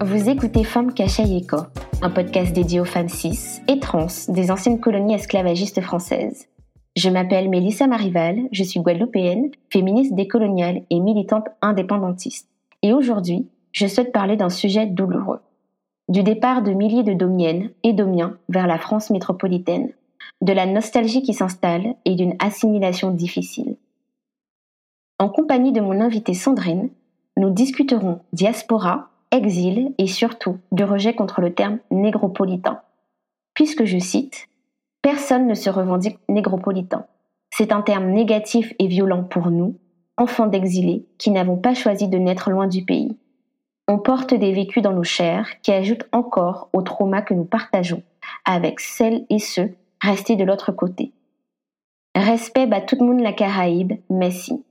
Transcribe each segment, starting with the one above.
Vous écoutez Femmes Eco, un podcast dédié aux femmes cis et trans des anciennes colonies esclavagistes françaises. Je m'appelle Mélissa Marival, je suis guadeloupéenne, féministe décoloniale et militante indépendantiste. Et aujourd'hui, je souhaite parler d'un sujet douloureux. Du départ de milliers de domiennes et domiens vers la France métropolitaine, de la nostalgie qui s'installe et d'une assimilation difficile. En compagnie de mon invitée Sandrine, nous discuterons diaspora, exil et surtout du rejet contre le terme négropolitain. Puisque je cite, Personne ne se revendique négropolitain. C'est un terme négatif et violent pour nous, enfants d'exilés, qui n'avons pas choisi de naître loin du pays. On porte des vécus dans nos chairs qui ajoutent encore au trauma que nous partageons avec celles et ceux restés de l'autre côté. Respect à tout le monde la Caraïbe, merci.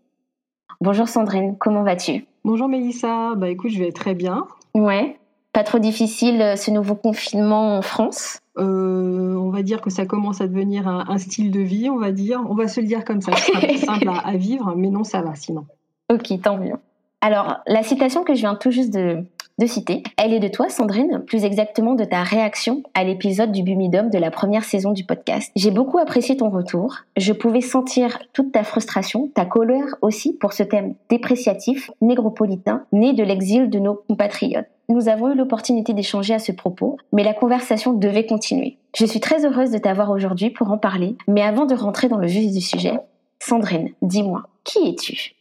Bonjour Sandrine, comment vas-tu? Bonjour Mélissa, bah écoute, je vais très bien. Ouais, pas trop difficile euh, ce nouveau confinement en France? Euh, On va dire que ça commence à devenir un, style de vie, on va dire. On va se le dire comme ça, c'est simple à, à vivre, mais non, ça va sinon. Ok, tant mieux. Alors, la citation que je viens tout juste de, de citer. Elle est de toi, Sandrine, plus exactement de ta réaction à l'épisode du Bumidum de la première saison du podcast. J'ai beaucoup apprécié ton retour. Je pouvais sentir toute ta frustration, ta colère aussi pour ce thème dépréciatif, négropolitain, né de l'exil de nos compatriotes. Nous avons eu l'opportunité d'échanger à ce propos, mais la conversation devait continuer. Je suis très heureuse de t'avoir aujourd'hui pour en parler, mais avant de rentrer dans le vif du sujet, Sandrine, dis-moi, qui es-tu?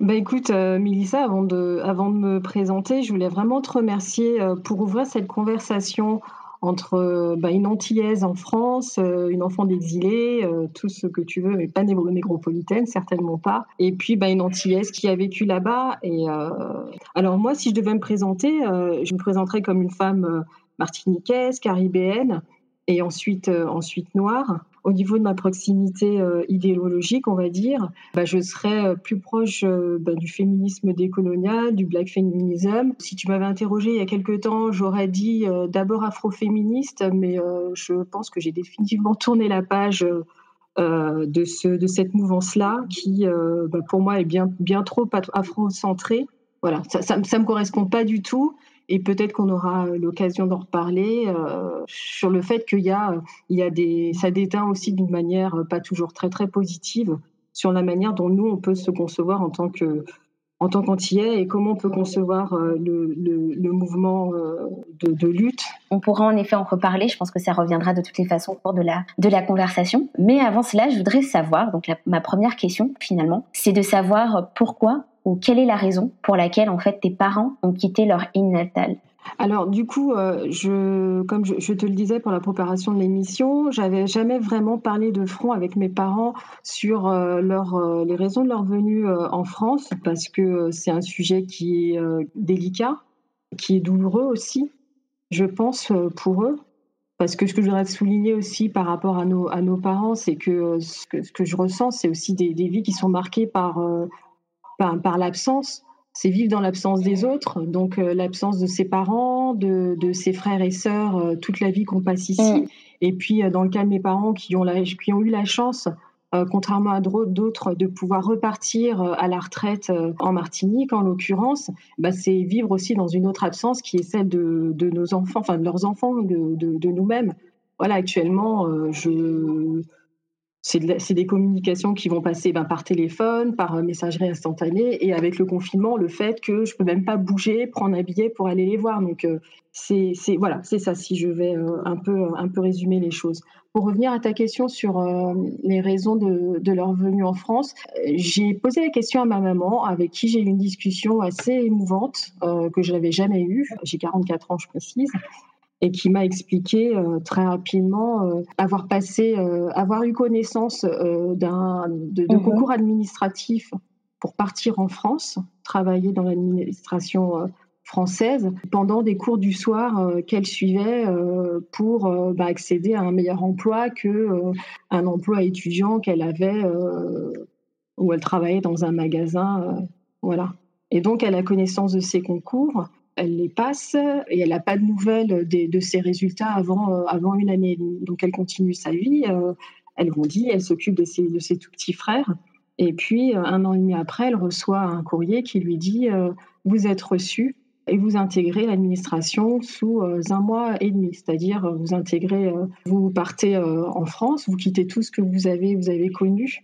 Bah écoute, euh, Mélissa, avant de, avant de me présenter, je voulais vraiment te remercier euh, pour ouvrir cette conversation entre euh, bah, une Antillaise en France, une enfant d'exilé, tout ce que tu veux, mais pas négropolitaine, certainement pas, et puis bah, une Antillaise qui a vécu là-bas. Et alors moi, si je devais me présenter, je me présenterais comme une femme martiniquaise, caribéenne, et ensuite, ensuite noire au niveau de ma proximité euh, idéologique, on va dire, bah, je serais euh, plus proche euh, bah, du féminisme décolonial, du black feminism. Si tu m'avais interrogé il y a quelque temps, j'aurais dit d'abord afroféministe, mais je pense que j'ai définitivement tourné la page de, ce, de cette mouvance-là, qui bah, pour moi est bien, bien trop afro-centrée. Voilà, ça ne me correspond pas du tout. Et peut-être qu'on aura euh, l'occasion d'en reparler euh, sur le fait qu'il y a, il y a des, ça déteint aussi d'une manière euh, pas toujours très très positive sur la manière dont nous on peut se concevoir en tant que en tant qu'antillais et comment on peut concevoir le, le, mouvement de, de, lutte. On pourra en effet en reparler. Je pense que ça reviendra de toutes les façons au cours de la, de la conversation. Mais avant cela, je voudrais savoir, donc ma première question finalement, c'est de savoir pourquoi ou quelle est la raison pour laquelle en fait tes parents ont quitté leur île natale alors du coup, euh, je, comme je, te le disais pour la préparation de l'émission, j'avais jamais vraiment parlé de front avec mes parents sur euh, euh, les raisons de leur venue en France, parce que c'est un sujet qui est délicat, qui est douloureux aussi, je pense, pour eux. Parce que ce que je voudrais souligner aussi par rapport à nos, parents, c'est que, ce que, je ressens, c'est aussi des, des, vies qui sont marquées par, l'absence. C'est vivre dans l'absence des autres, donc euh, l'absence de ses parents, de, ses frères et sœurs, euh, toute la vie qu'on passe ici. Mm. Et puis, euh, dans le cas de mes parents qui ont, la, qui ont eu la chance, contrairement à d'autres, de pouvoir repartir à la retraite en Martinique, en l'occurrence, bah, c'est vivre aussi dans une autre absence qui est celle de, nos enfants, enfin de leurs enfants, de, de nous-mêmes. Voilà, actuellement, je c'est des communications qui vont passer ben, par téléphone, par euh, messagerie instantanée, et avec le confinement, le fait que je peux même pas bouger, prendre un billet pour aller les voir. Donc euh, c'est voilà, c'est ça. Si je vais euh, un peu un peu résumer les choses. Pour revenir à ta question sur les raisons de, de, leur venue en France, j'ai posé la question à ma maman, avec qui j'ai eu une discussion assez émouvante que je n'avais jamais eue. J'ai 44 ans, je précise et qui m'a expliqué euh, très rapidement euh, avoir passé, euh, avoir eu connaissance d'un de, mhm. concours administratif pour partir en France, travailler dans l'administration française pendant des cours du soir qu'elle suivait pour bah, accéder à un meilleur emploi que un emploi étudiant qu'elle avait où elle travaillait dans un magasin voilà et donc elle a connaissance de ces concours elle les passe et elle n'a pas de nouvelles de ses résultats avant, euh, avant une année. Donc elle continue sa vie, euh, elle grandit, elle s'occupe de ses, de ses tout petits frères. Et puis, euh, un an et demi après, elle reçoit un courrier qui lui dit Vous êtes reçu, et vous intégrez l'administration sous un mois et demi. C'est-à-dire, vous intégrez, vous partez en France, vous quittez tout ce que vous avez, vous avez connu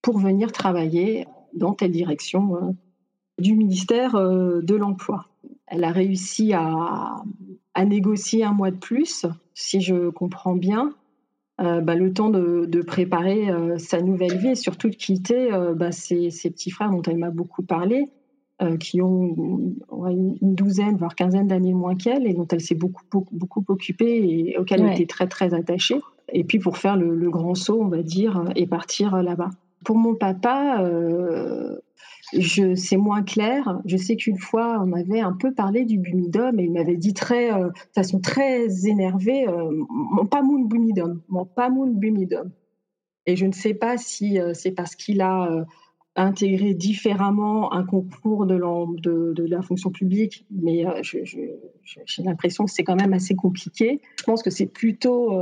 pour venir travailler dans telle direction du ministère de l'Emploi. Elle a réussi à, à, négocier un mois de plus, si je comprends bien, euh, bah, le temps de, préparer euh, sa nouvelle vie et surtout de quitter euh, bah, ses, petits frères dont elle m'a beaucoup parlé, qui ont une douzaine, voire quinzaine d'années moins qu'elle et dont elle s'est beaucoup, beaucoup, occupée et auxquels elle était très, très attachée. Et puis pour faire le, le grand saut, on va dire, et partir là-bas. Pour mon papa, je, c'est moins clair. Je sais qu'une fois, on m'avait un peu parlé du bumidum et il m'avait dit très, euh, façon très énervée, euh, mon pamoun bumidum, mon pamoun bumidum. Et je ne sais pas si euh, c'est parce qu'il a intégré différemment un concours de, de, la fonction publique, mais j'ai l'impression que c'est quand même assez compliqué. Je pense que c'est plutôt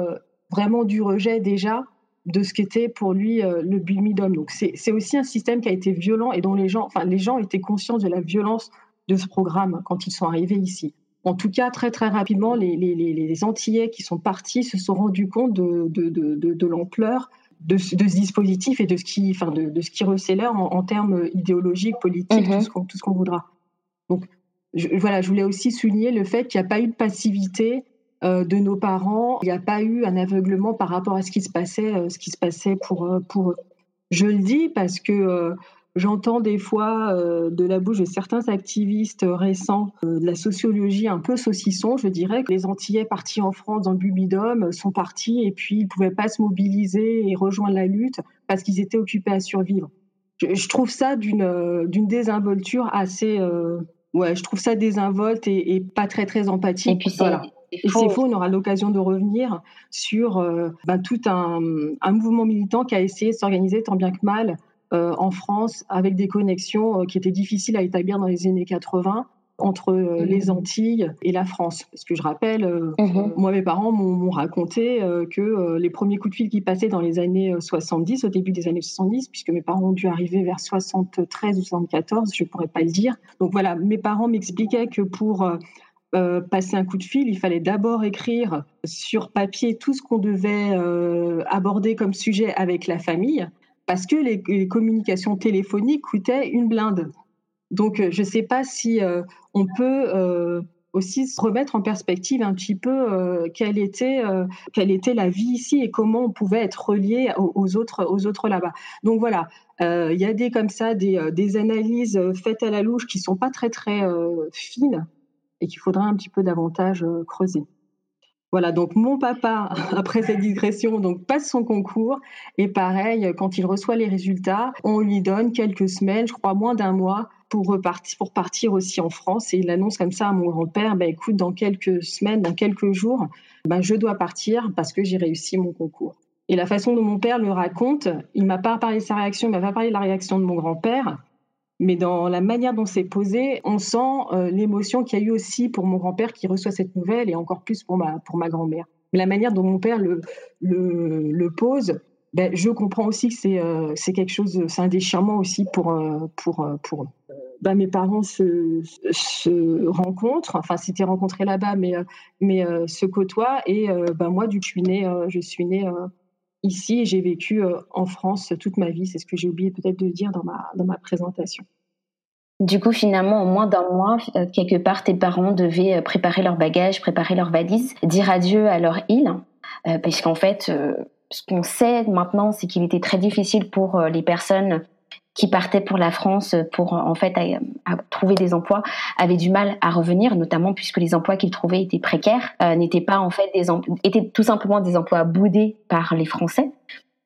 vraiment du rejet déjà de ce qu'était pour lui euh, le bumidum. Donc c'est aussi un système qui a été violent et dont les gens, enfin les gens étaient conscients de la violence de ce programme quand ils sont arrivés ici. En tout cas, très très rapidement, les, les, les Antillais qui sont partis se sont rendus compte de, de, de, de l'ampleur de, ce dispositif et de ce qui, enfin de, ce qui recelait en, en, termes idéologiques, politiques, mm-hmm. tout ce qu'on voudra. Donc je, voilà, je voulais aussi souligner le fait qu'il n'y a pas eu de passivité de nos parents. Il n'y a pas eu un aveuglement par rapport à ce qui se passait, euh, ce qui se passait pour, euh, pour eux. Je le dis parce que j'entends des fois de la bouche de certains activistes récents de la sociologie un peu saucisson. Je dirais que les Antillais partis en France dans le Bubidum sont partis et puis ils ne pouvaient pas se mobiliser et rejoindre la lutte parce qu'ils étaient occupés à survivre. Je, trouve ça d'une désinvolture assez. ouais, je trouve ça désinvolte et, et, pas très très empathique. Et puis voilà. Et c'est faux, on aura l'occasion de revenir sur euh, ben, tout un, un, mouvement militant qui a essayé de s'organiser tant bien que mal euh, en France avec des connexions euh, qui étaient difficiles à établir dans les années 80 entre mmh. les Antilles et la France. Parce que je rappelle, mmh. moi, mes parents m'ont raconté que les premiers coups de fil qui passaient dans les années 70, au début des années 70, puisque mes parents ont dû arriver vers 73 ou 74, je ne pourrais pas le dire. Donc voilà, mes parents m'expliquaient que pour euh, passer un coup de fil, il fallait d'abord écrire sur papier tout ce qu'on devait euh, aborder comme sujet avec la famille, parce que les, communications téléphoniques coûtaient une blinde. Donc, euh, je ne sais pas si on peut aussi se remettre en perspective un petit peu quelle était quelle était la vie ici et comment on pouvait être relié aux, autres aux autres là-bas. Donc voilà, il y a des comme ça des, analyses faites à la louche qui sont pas très très fines et qu'il faudra un petit peu davantage creuser. Voilà, donc mon papa, après cette digression, donc passe son concours et pareil, quand il reçoit les résultats, on lui donne quelques semaines, je crois moins d'un mois, pour repartir, pour partir aussi en France. Et il annonce comme ça à mon grand-père, bah, écoute, dans quelques semaines, dans quelques jours, bah, je dois partir parce que j'ai réussi mon concours. Et la façon dont mon père le raconte, il m'a pas parlé de sa réaction, il m'a pas parlé de la réaction de mon grand-père mais dans la manière dont c'est posé, on sent euh, l'émotion qu'il y a eu aussi pour mon grand-père qui reçoit cette nouvelle et encore plus pour ma, pour ma grand-mère. La manière dont mon père le, le, pose, ben, je comprends aussi que c'est euh, quelque chose, c'est un déchirement aussi pour, euh, pour, pour eux. Ben, mes parents se, se rencontrent, enfin c'était rencontré là-bas, mais, mais se côtoient et ben, moi, du coup, je suis née, je suis née ici et j'ai vécu euh, en France toute ma vie. C'est ce que j'ai oublié peut-être de dire dans ma, dans ma présentation. Du coup, finalement, en moins d'un mois, euh, quelque part, tes parents devaient euh, préparer leurs bagages, préparer leurs valises, dire adieu à leur île, parce qu'en fait, ce qu'on sait maintenant, c'est qu'il était très difficile pour les personnes qui partaient pour la France pour en fait trouver des emplois avaient du mal à revenir, notamment puisque les emplois qu'ils trouvaient étaient précaires, euh, n'étaient pas en fait des étaient tout simplement des emplois boudés par les Français.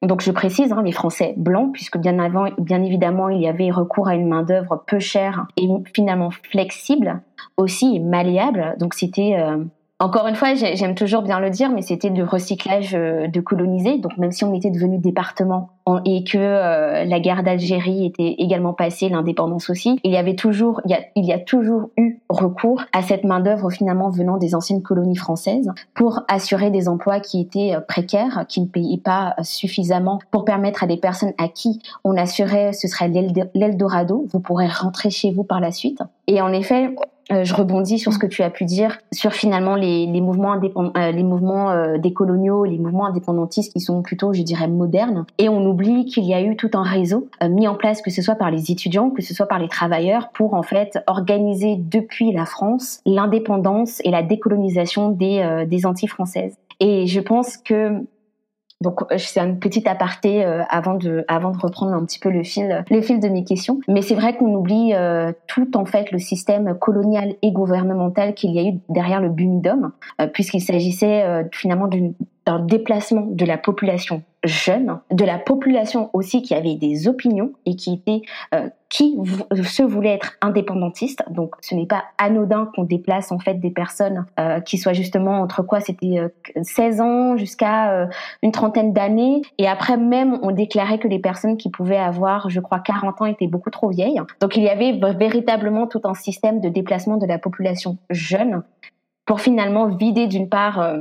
Donc je précise, hein, les Français blancs, puisque bien avant, bien évidemment, il y avait recours à une main d'œuvre peu chère et finalement flexible, aussi malléable. Donc c'était euh, encore une fois, j'aime toujours bien le dire, mais c'était du recyclage euh, de colonisés. Donc même si on était devenu département et que euh, la guerre d'Algérie était également passée, l'indépendance aussi, il y avait toujours, il y a, il y a toujours eu recours à cette main d'œuvre finalement venant des anciennes colonies françaises pour assurer des emplois qui étaient euh, précaires, qui ne payaient pas suffisamment pour permettre à des personnes à qui on assurait ce serait l'Eldorado, vous pourrez rentrer chez vous par la suite. Et en effet, euh, je rebondis sur ce que tu as pu dire sur finalement les, les mouvements euh, les mouvements euh, décoloniaux, les mouvements indépendantistes qui sont plutôt, je dirais, modernes. Et on oublie qu'il y a eu tout un réseau mis en place, que ce soit par les étudiants, que ce soit par les travailleurs, pour en fait organiser depuis la France l'indépendance et la décolonisation des, des Antilles françaises. Et je pense que donc euh, c'est un petit aparté euh, avant de avant de reprendre un petit peu le fil le fil de mes questions. Mais c'est vrai qu'on oublie euh, tout en fait le système colonial et gouvernemental qu'il y a eu derrière le Bumidum, puisqu'il s'agissait finalement d'un déplacement de la population jeune, de la population aussi qui avait des opinions et qui était qui se voulait être indépendantiste. Donc, ce n'est pas anodin qu'on déplace en fait des personnes euh, qui soient justement entre quoi C'était 16 euh, ans jusqu'à euh, une trentaine d'années. Et après même, on déclarait que les personnes qui pouvaient avoir, je crois, 40 ans étaient beaucoup trop vieilles. Donc, il y avait véritablement tout un système de déplacement de la population jeune pour finalement vider d'une part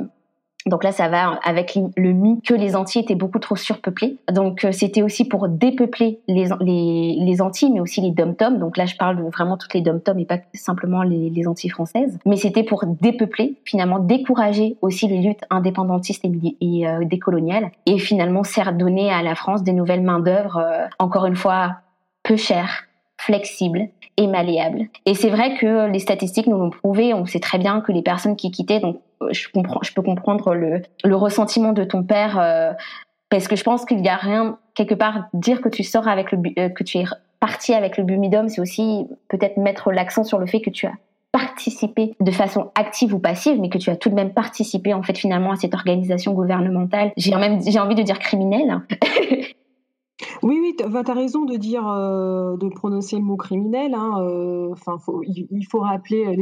donc là, ça va avec le mythe que les Antilles étaient beaucoup trop surpeuplées. Donc euh, c'était aussi pour dépeupler les, les, les Antilles, mais aussi les dom-toms. Donc là, je parle de vraiment toutes les dom-toms et pas simplement les, les Antilles françaises. Mais c'était pour dépeupler, finalement décourager aussi les luttes indépendantistes et, et euh, décoloniales, et finalement faire donner à la France des nouvelles mains d'œuvre, euh, encore une fois peu chères, flexibles et. Et c'est vrai que les statistiques nous l'ont prouvé. On sait très bien que les personnes qui quittaient, donc je comprends, je peux comprendre le, le ressentiment de ton père euh, parce que je pense qu'il y a rien quelque part dire que tu sors avec le euh, que tu es parti avec le Bumidum, c'est aussi peut-être mettre l'accent sur le fait que tu as participé de façon active ou passive, mais que tu as tout de même participé en fait finalement à cette organisation gouvernementale. J'ai envie de dire criminelle. Oui, oui, tu as raison de dire, euh, de prononcer le mot criminel, hein, euh, enfin, il faut rappeler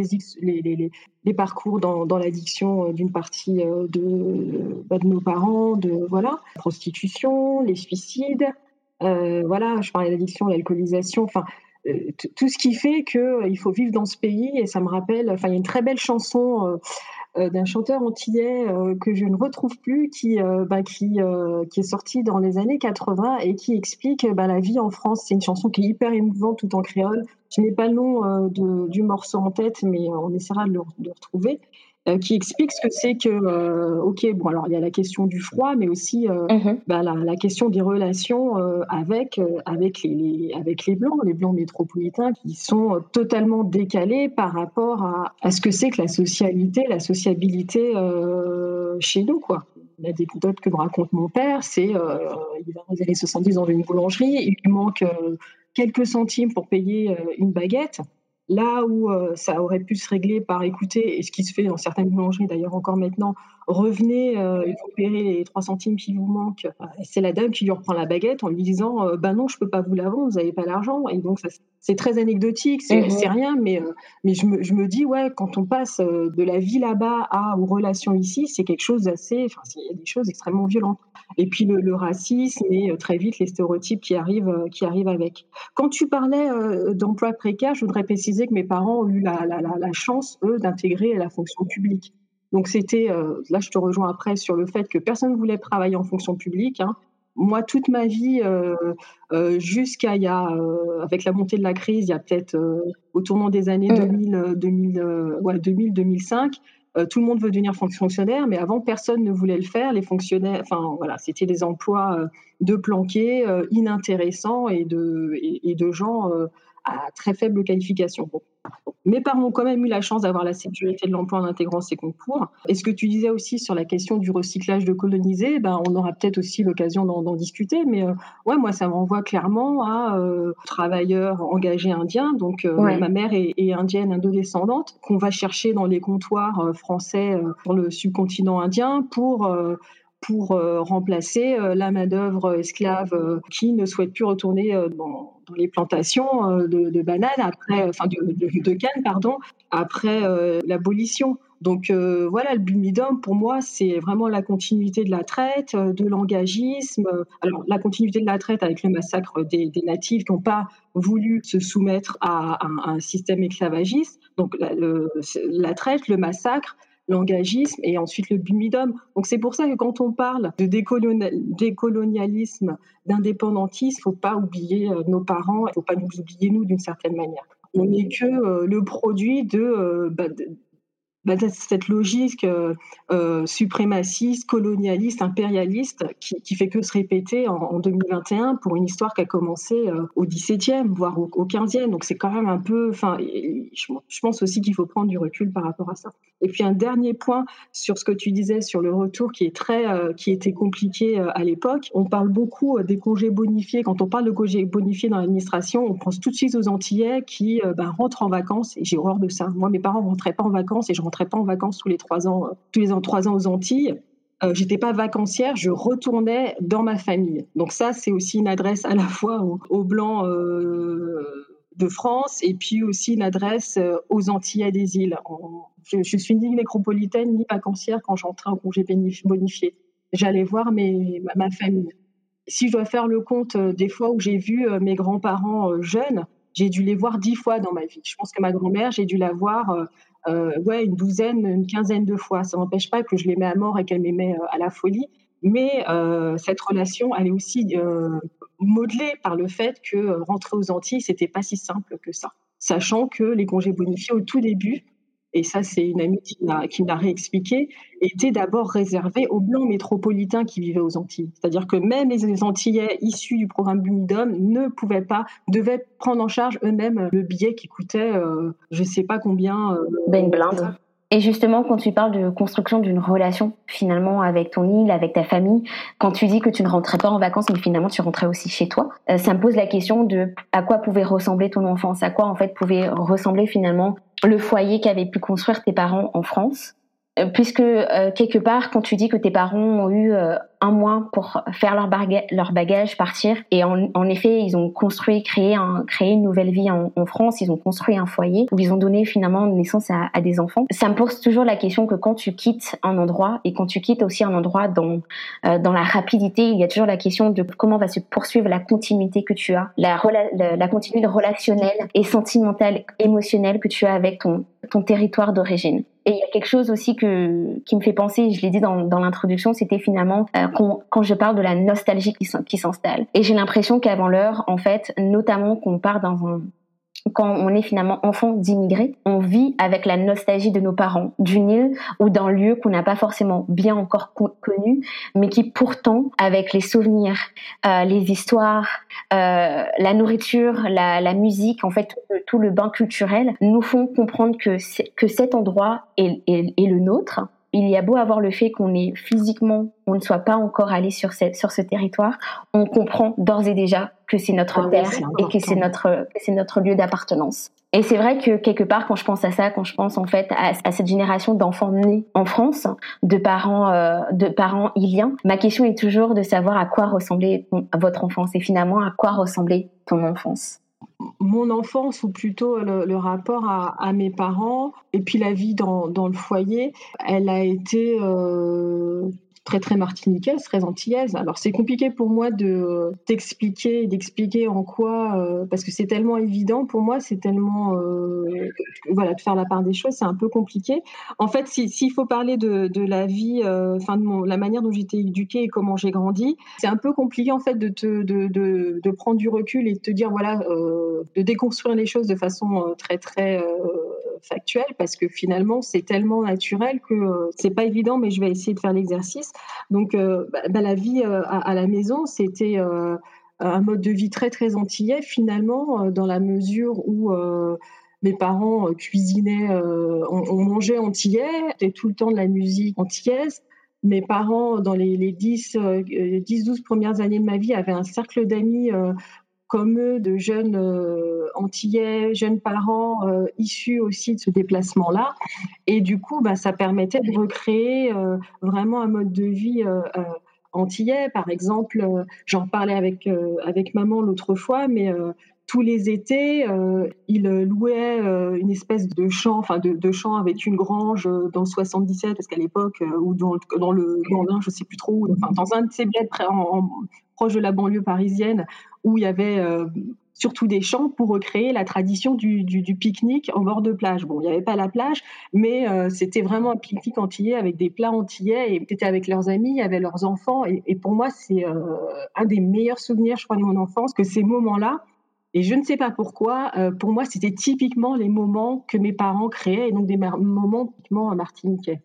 les parcours dans l'addiction, euh, d'une partie, de, bah, de nos parents, de voilà, prostitution, les suicides, voilà, je parlais d'addiction, l'alcoolisation, enfin, tout ce qui fait qu'il faut vivre dans ce pays et ça me rappelle enfin, il y a une très belle chanson, d'un chanteur antillais euh, que je ne retrouve plus, qui, euh, bah, qui, qui est sorti dans les années 80 et qui explique bah, la vie en France. C'est une chanson qui est hyper émouvante tout en créole. Je n'ai pas le nom du morceau en tête, mais on essaiera de le retrouver. Euh, qui explique ce que c'est que, euh, ok, bon, alors il y a la question du froid, mais aussi euh, mmh bah, la, la, question des relations avec, avec, les, avec les Blancs, les Blancs métropolitains, qui sont totalement décalés par rapport à, à ce que c'est que la socialité, la sociabilité chez nous, quoi. Que me raconte mon père, c'est il va dans les années 70 dans une boulangerie, il lui manque quelques centimes pour payer une baguette. Là où euh, ça aurait pu se régler par écouter, et ce qui se fait dans certaines boulangeries d'ailleurs encore maintenant, revenez, euh, faut payer les 3 centimes qui vous manquent. C'est la dame qui lui reprend la baguette en lui disant euh, Bah non, je peux pas vous la vendre, vous n'avez pas l'argent. Et donc, c'est très anecdotique, c'est mmh rien, mais, mais je, me, je me dis Ouais, quand on passe de la vie là-bas à aux relations ici, c'est quelque chose d'assez. Enfin, il y a des choses extrêmement violentes. Et puis le, racisme et très vite les stéréotypes qui arrivent, qui arrivent avec. Quand tu parlais d'emploi précaire, je voudrais préciser que mes parents ont eu la, la, la chance, eux, d'intégrer la fonction publique. Donc c'était, euh, là je te rejoins après sur le fait que personne ne voulait travailler en fonction publique. Hein. Moi, toute ma vie, euh, euh, jusqu'à il y a, avec la montée de la crise, il y a peut-être au tournant des années 2000, 2000, ouais, 2000 2005, tout le monde veut devenir fonctionnaire, mais avant personne ne voulait le faire. Les fonctionnaires, enfin voilà, c'était des emplois de planqués, inintéressants et de, et, et de gens à très faible qualification. Mes parents ont quand même eu la chance d'avoir la sécurité de l'emploi en intégrant ces concours. Et ce que tu disais aussi sur la question du recyclage de colonisés, ben, on aura peut-être aussi l'occasion d'en discuter. Mais euh, ouais, moi, ça m'envoie clairement à euh, travailleurs engagés indiens. Donc, euh, ma mère est, est indienne, indodescendante, qu'on va chercher dans les comptoirs français sur le subcontinent indien pour pour remplacer la main-d'œuvre esclave qui ne souhaite plus retourner dans, les plantations euh, de, bananes, après, enfin de, de, cannes, pardon, après euh, l'abolition. Donc euh, voilà, le bumidum, pour moi, c'est vraiment la continuité de la traite, de l'engagisme. Alors la continuité de la traite avec le massacre des, natifs qui n'ont pas voulu se soumettre à, un système esclavagiste. Donc la traite, le massacre, l'engagisme et ensuite le bumidum. Donc c'est pour ça que quand on parle de décolonialisme, d'indépendantisme, il ne faut pas oublier euh, nos parents, il ne faut pas nous oublier nous d'une certaine manière. on n'est que le produit de, bah, bah, cette logique euh, euh, suprémaciste, colonialiste, impérialiste qui, qui, fait que se répéter en, en 2021 pour une histoire qui a commencé euh, au XVIIe, voire au, au, XVe. Donc c'est quand même un peu. Enfin, je, pense aussi qu'il faut prendre du recul par rapport à ça. Et puis un dernier point sur ce que tu disais sur le retour qui est très, euh, qui était compliqué euh, à l'époque. On parle beaucoup des congés bonifiés. Quand on parle de congés bonifiés dans l'administration, on pense tout de suite aux Antillais qui ben, rentrent en vacances. Et j'ai horreur de ça. Moi, mes parents rentraient pas en vacances et je pas en vacances tous les trois ans, euh, tous les trois ans aux Antilles. Euh, j'étais pas vacancière, je retournais dans ma famille. Donc ça, c'est aussi une adresse à la fois aux, blancs euh, de France et puis aussi une adresse aux Antilles des îles. Je, je, suis ni métropolitaine ni vacancière quand j'entrais en congé bonifié. J'allais voir mes, ma, famille. Si je dois faire le compte des fois où j'ai vu mes grands-parents jeunes, j'ai dû les voir dix fois dans ma vie. Je pense que ma grand-mère, j'ai dû la voir euh, ouais, une douzaine, une quinzaine de fois. Ça n'empêche pas que je l'aimais à mort et qu'elle m'aimait euh, à la folie. Mais euh, cette relation, elle est aussi modelée par le fait que rentrer aux Antilles, c'était pas si simple que ça. Sachant que les congés bonifiés au tout début, et ça c'est une amie qui me l'a réexpliqué, était d'abord réservé aux blancs métropolitains qui vivaient aux Antilles. C'est-à-dire que même les Antillais issus du programme Bumidum ne pouvaient pas, devaient prendre en charge eux-mêmes le billet qui coûtait euh, je ne sais pas combien. Euh, ben blinde. Et justement, quand tu parles de construction d'une relation finalement avec ton île, avec ta famille, quand tu dis que tu ne rentrais pas en vacances, mais finalement tu rentrais aussi chez toi, euh, ça me pose la question de à quoi pouvait ressembler ton enfance, à quoi en fait pouvait ressembler finalement le foyer qu'avaient pu construire tes parents en France. Euh, puisque euh, quelque part, quand tu dis que tes parents ont eu euh, un mois pour faire leur, bagage, partir, et en, effet, ils ont construit, créé, un, créé une nouvelle vie en, France, ils ont construit un foyer où ils ont donné finalement naissance à, des enfants. Ça me pose toujours la question que quand tu quittes un endroit et quand tu quittes aussi un endroit dans dans la rapidité, il y a toujours la question de comment va se poursuivre la continuité que tu as, la, continuité relationnelle et sentimentale, émotionnelle que tu as avec ton territoire d'origine. Et il y a quelque chose aussi que, qui me fait penser, je l'ai dit dans, dans l'introduction, c'était finalement euh, quand, je parle de la nostalgie qui, s'installe. Et j'ai l'impression qu'avant l'heure, en fait, notamment qu'on part dans un, quand on est finalement enfant d'immigrés, on vit avec la nostalgie de nos parents, d'une île ou d'un lieu qu'on n'a pas forcément bien encore connu, mais qui pourtant, avec les souvenirs, euh, les histoires, euh, la nourriture, la, musique, en fait, tout le bain culturel, nous font comprendre que, cet endroit est le nôtre il y a beau avoir le fait qu'on est physiquement, on ne soit pas encore allé sur, cette, sur ce territoire, on comprend d'ores et déjà que c'est notre ah terre et que c'est notre, c'est notre lieu d'appartenance. Et c'est vrai que quelque part, quand je pense à ça, quand je pense en fait à, cette génération d'enfants nés en France, de parents, euh, de parents iliens, ma question est toujours de savoir à quoi ressemblait votre enfance et finalement à quoi ressemblait ton enfance mon enfance, ou plutôt le, rapport à, mes parents, et puis la vie dans, le foyer, elle a été euh, très très martiniquaise, très antillaise. Alors c'est compliqué pour moi de t'expliquer, d'expliquer en quoi, euh, parce que c'est tellement évident pour moi, c'est tellement euh, voilà de faire la part des choses, c'est un peu compliqué. En fait, s'il faut parler de, la vie, euh, enfin de la manière dont été éduquée et comment j'ai grandi, c'est un peu compliqué en fait de, te, de, de, prendre du recul et de te dire voilà, de déconstruire les choses de façon très très factuelle, parce que finalement c'est tellement naturel que c'est pas évident, mais je vais essayer de faire l'exercice. Donc, euh, bah, bah, la vie euh, à, la maison, c'était euh, un mode de vie très, très antillais, finalement, dans la mesure où mes parents cuisinaient, on, mangeait antillais, c'était tout le temps de la musique antillaise. Mes parents, dans les, les 10, 12 premières années de ma vie, avaient un cercle d'amis comme eux, de jeunes euh, antillais, jeunes parents euh, issus aussi de ce déplacement-là. Et du coup, bah, ça permettait de recréer euh, vraiment un mode de vie antillais. Par exemple, j'en parlais avec, avec maman l'autre fois, mais tous les étés, il louait une espèce de champ, enfin de, champ avec une grange dans le 77, parce qu'à l'époque, ou dans, dans le Gandin, je sais plus trop, enfin, dans un de ces bleds en, proche de la banlieue parisienne, où il y avait euh, surtout des champs pour recréer la tradition du, pique-nique en bord de plage. Bon, il n'y avait pas la plage, mais euh, c'était vraiment un pique-nique antillais avec des plats antillais et c'était avec leurs amis, avait leurs enfants. Et, pour moi, c'est euh, un des meilleurs souvenirs, je crois, de mon enfance, que ces moments-là, Et je ne sais pas pourquoi, euh, pour moi, c'était typiquement les moments que mes parents créaient, et donc des moments typiquement martiniquais.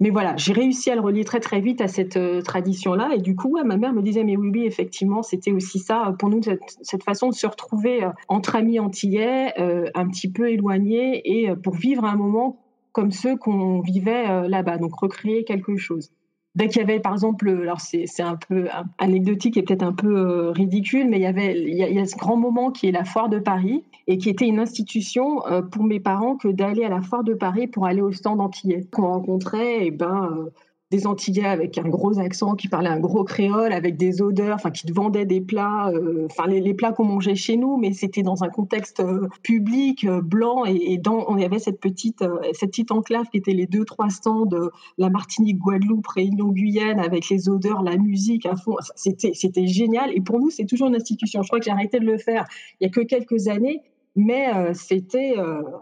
Mais voilà, j'ai réussi à le relier très très vite à cette euh, tradition-là. Et du coup, ma mère me disait, mais oui, oui, effectivement, c'était aussi ça pour nous, cette, façon de se retrouver euh, entre amis antillais, un petit peu éloignés, et pour vivre un moment comme ceux qu'on vivait là-bas, donc recréer quelque chose. Dès qu'il y avait, par exemple, alors c'est un peu anecdotique et peut-être un peu euh, ridicule, mais il y avait il y, a, ce grand moment qui est la foire de Paris et qui était une institution euh, pour mes parents que d'aller à la foire de Paris pour aller au stand antillais qu'on rencontrait. Et ben euh, des Antillais avec un gros accent, qui parlaient un gros créole, avec des odeurs, enfin qui te vendaient des plats, euh, enfin les, plats qu'on mangeait chez nous, mais c'était dans un contexte euh, public, euh, blanc, et, dans, on avait cette petite, cette petite enclave qui était les deux, trois stands de la Martinique, Guadeloupe, Réunion, Guyane, avec les odeurs, la musique à fond. C'était, c'était génial. Et pour nous, c'est toujours une institution. Je crois que j'ai arrêté de le faire il y a que quelques années, mais c'était,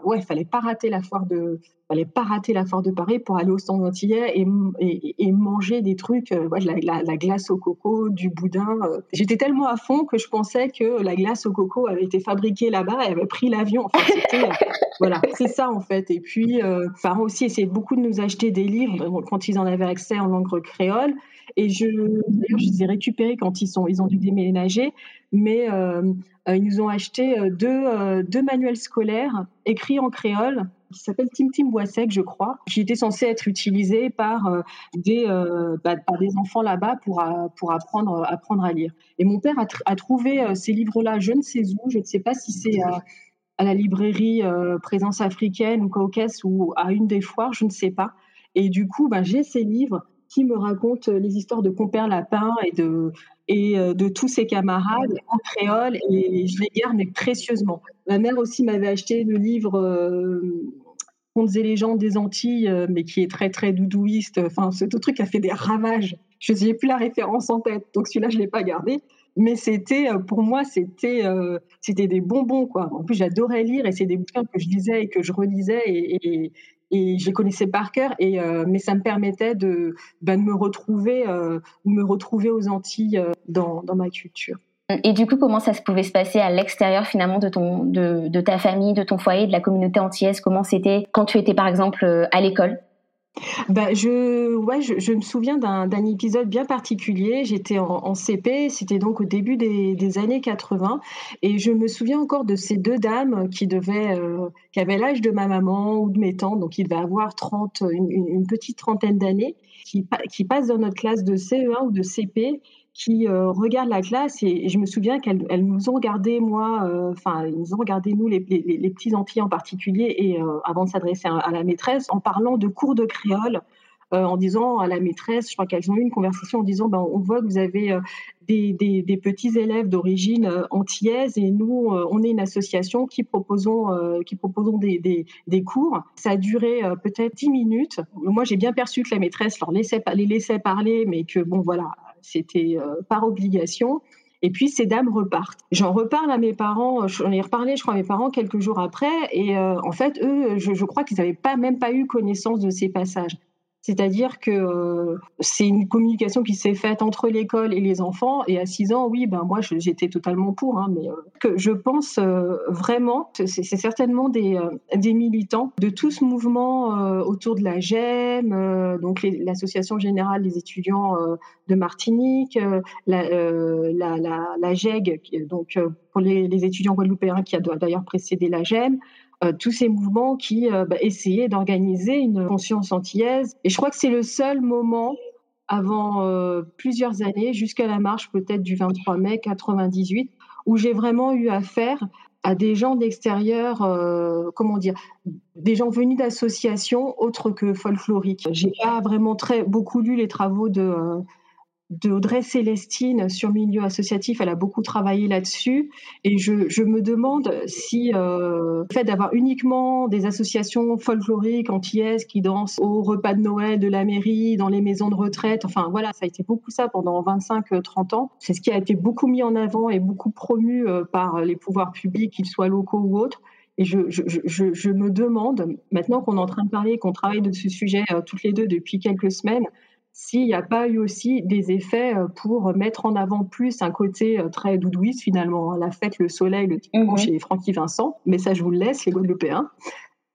ouais, il fallait pas rater la foire de, fallait pas rater la foire de Paris pour aller au stand antillais et, et, manger des trucs, euh, la, glace au coco, du boudin. Euh. J'étais tellement à fond que je pensais que la glace au coco avait été fabriquée là-bas et avait pris l'avion. Euh, voilà, c'est ça en fait. Et puis, euh, parents aussi essayaient beaucoup de nous acheter des livres quand ils en avaient accès en langue créole. Et je, je les ai récupérés quand ils, sont, ils ont dû déménager. Mais ils nous ont acheté deux, deux manuels scolaires écrits en créole qui s'appelle Tim Tim Boissec, je crois, qui était censé être utilisé par euh, des, euh, bah, par des enfants là-bas pour, euh, pour apprendre, apprendre à lire. Et mon père a, a trouvé ces livres-là, je ne sais où, je ne sais pas si c'est à, la librairie Présence africaine ou Caucase ou à une des foires, je ne sais pas. Et du coup, bah, j'ai ces livres qui me racontent les histoires de Compère Lapin et de, et de tous ses camarades en créole et je les garde précieusement. Ma mère aussi m'avait acheté le livre euh, Contes et légendes des Antilles, euh, mais qui est très très doudouiste. Enfin, ce truc a fait des ravages. Je n'ai plus la référence en tête, donc celui-là je l'ai pas gardé. Mais c'était euh, pour moi c'était c'était des bonbons quoi. En plus j'adorais lire et c'est des bouquins que je lisais et que je relisais et, je les connaissais par cœur. Et mais ça me permettait de, ben, de me retrouver me retrouver aux Antilles dans, dans ma culture. Et du coup, comment ça se pouvait se passer à l'extérieur finalement de ton, de, de, ta famille, de ton foyer, de la communauté antillaise? Comment c'était quand tu étais par exemple euh, à l'école? Bah, je, ouais, je, me souviens d'un épisode bien particulier. J'étais en, CP, c'était donc au début des, des, années 80, et je me souviens encore de ces deux dames qui devaient, euh, qui avaient l'âge de ma maman ou de mes tantes, donc ils devaient avoir 30, une, une petite trentaine d'années, qui, qui passent dans notre classe de CE1 ou de CP qui euh, regardent la classe et, je me souviens qu'elles elles nous ont regardé moi, euh, enfin ils nous ont regardé nous les, les, petits Antillais en particulier et euh, avant de s'adresser à, la maîtresse en parlant de cours de créole. en disant à la maîtresse, je crois qu'elles ont eu une conversation en disant, ben, on voit que vous avez des, des, petits élèves d'origine antillaise et nous, on est une association qui proposons, qui proposons des, des, cours. Ça a duré peut-être dix minutes. Moi, j'ai bien perçu que la maîtresse leur laissait, les laissait parler, mais que bon, voilà, c'était euh, par obligation. Et puis ces dames repartent. J'en reparle à mes parents, j'en ai reparlé, je crois, à mes parents quelques jours après. Et euh, en fait, eux, je, je crois qu'ils n'avaient pas même pas eu connaissance de ces passages. C'est-à-dire que euh, c'est une communication qui s'est faite entre l'école et les enfants. Et à 6 ans, oui, ben moi j'étais totalement pour. Hein, mais euh, je pense euh, vraiment, c'est certainement des, militants de tout ce mouvement autour de la GEM, donc l'association générale des étudiants de Martinique, la, GEG, donc pour les, les étudiants guadeloupéens qui a d'ailleurs précédé la GEM. Euh, tous ces mouvements qui euh, bah, essayaient d'organiser une conscience antillaise. Et je crois que c'est le seul moment avant euh, plusieurs années, jusqu'à la marche peut-être du 23 mai 98, où j'ai vraiment eu affaire à des gens d'extérieur, comment dire, des gens venus d'associations autres que folkloriques. J'ai pas vraiment très beaucoup lu les travaux de d'Audrey Célestine sur milieu associatif, elle a beaucoup travaillé là-dessus. Et je, me demande si euh, le fait d'avoir uniquement des associations folkloriques antillaises qui dansent au repas de Noël de la mairie, dans les maisons de retraite, enfin voilà, ça a été beaucoup ça pendant 25-30 ans. C'est ce qui a été beaucoup mis en avant et beaucoup promu euh, par les pouvoirs publics, qu'ils soient locaux ou autres. Et je, me demande, maintenant qu'on est en train de parler, qu'on travaille de ce sujet euh, toutes les deux depuis quelques semaines, s'il n'y a pas eu aussi des effets pour mettre en avant plus un côté très doudouiste finalement, hein, la fête, le soleil, le mmh chez Francky Vincent. Mais ça, je vous le laisse, les Guadeloupéens.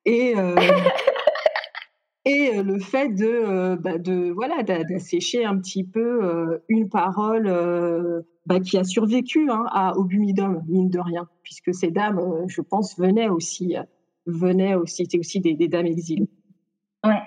Et, et le fait de, bah, de voilà d'assécher un petit peu une parole bah, qui a survécu hein, à Obumidum, mine de rien, puisque ces dames, je pense, venaient aussi, venaient aussi, étaient aussi des, des dames exilées. Ouais.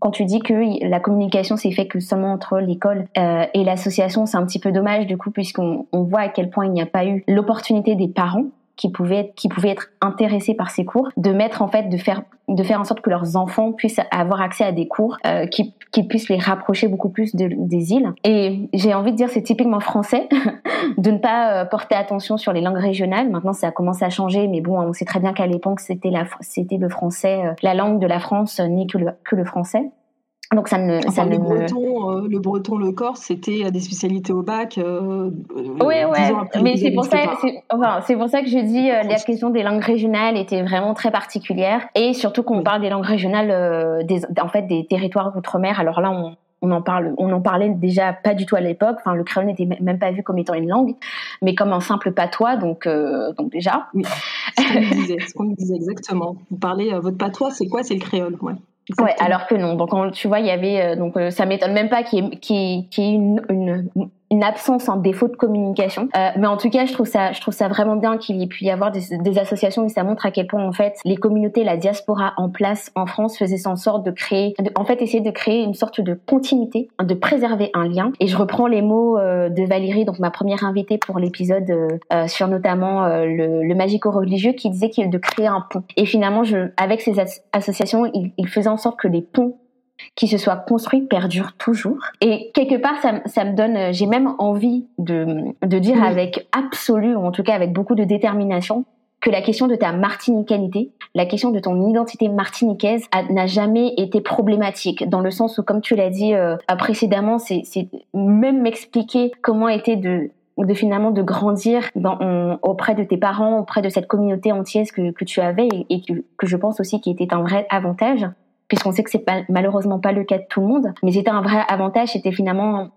Quand tu dis que la communication s'est faite que seulement entre l'école euh, et l'association, c'est un petit peu dommage du coup puisqu'on voit à quel point il n'y a pas eu l'opportunité des parents qui pouvaient être, qui pouvaient être intéressés par ces cours, de mettre en fait, de faire, de faire en sorte que leurs enfants puissent avoir accès à des cours euh, qui, qui puissent les rapprocher beaucoup plus de, des îles. Et j'ai envie de dire, c'est typiquement français de ne pas euh, porter attention sur les langues régionales. Maintenant, ça a commencé à changer, mais bon, on sait très bien qu'à l'époque, c'était la, c'était le français, euh, la langue de la France, ni que le, que le français. Donc ça ne, ça le, breton, euh, le breton, le corse, c'était des spécialités au bac. Euh, oui, ouais, mais c'est pour ça, c'est enfin, pour ça que je dis euh, la question des langues régionales était vraiment très particulière et surtout qu'on parle des langues régionales, des, en fait, des territoires outre-mer. Alors là, on, on en parle, on en parlait déjà pas du tout à l'époque. Enfin, le créole n'était même pas vu comme étant une langue, mais comme un simple patois. Donc, donc déjà. Oui. Ce qu'on disait, disait exactement. Vous parlez votre patois, c'est quoi? C'est le créole, ouais. Ouais, alors que non. Donc, tu vois, il y avait euh, donc euh, ça m'étonne même pas qu'il y ait, qu'il y ait une, une, une absence, un défaut de communication. Euh, mais en tout cas, je trouve ça, je trouve ça vraiment bien qu'il y ait pu y avoir des, des, associations et ça montre à quel point en fait les communautés, la diaspora en place en France faisaient en sorte de créer, en fait, essayer de créer une sorte de continuité, de préserver un lien. Et je reprends les mots euh, de Valérie, donc ma première invitée pour l'épisode euh, sur notamment le, le magico-religieux, qui disait qu'il de créer un pont. Et finalement, je, avec ces associations, il, il faisait en sorte que les ponts qui se soit construit perdure toujours. Et quelque part, ça, ça me donne, euh, j'ai même envie de, de dire avec absolu, ou en tout cas avec beaucoup de détermination, que la question de ta martiniqualité, la question de ton identité martiniquaise n'a jamais été problématique, dans le sens où, comme tu l'as dit euh, précédemment, c'est même m'expliquer comment était de de finalement de grandir dans, auprès de tes parents, auprès de cette communauté entière que, que tu avais et, et que, que, je pense aussi qui était un vrai avantage puisqu'on sait que c'est pas, malheureusement pas le cas de tout le monde, mais c'était un vrai avantage, c'était finalement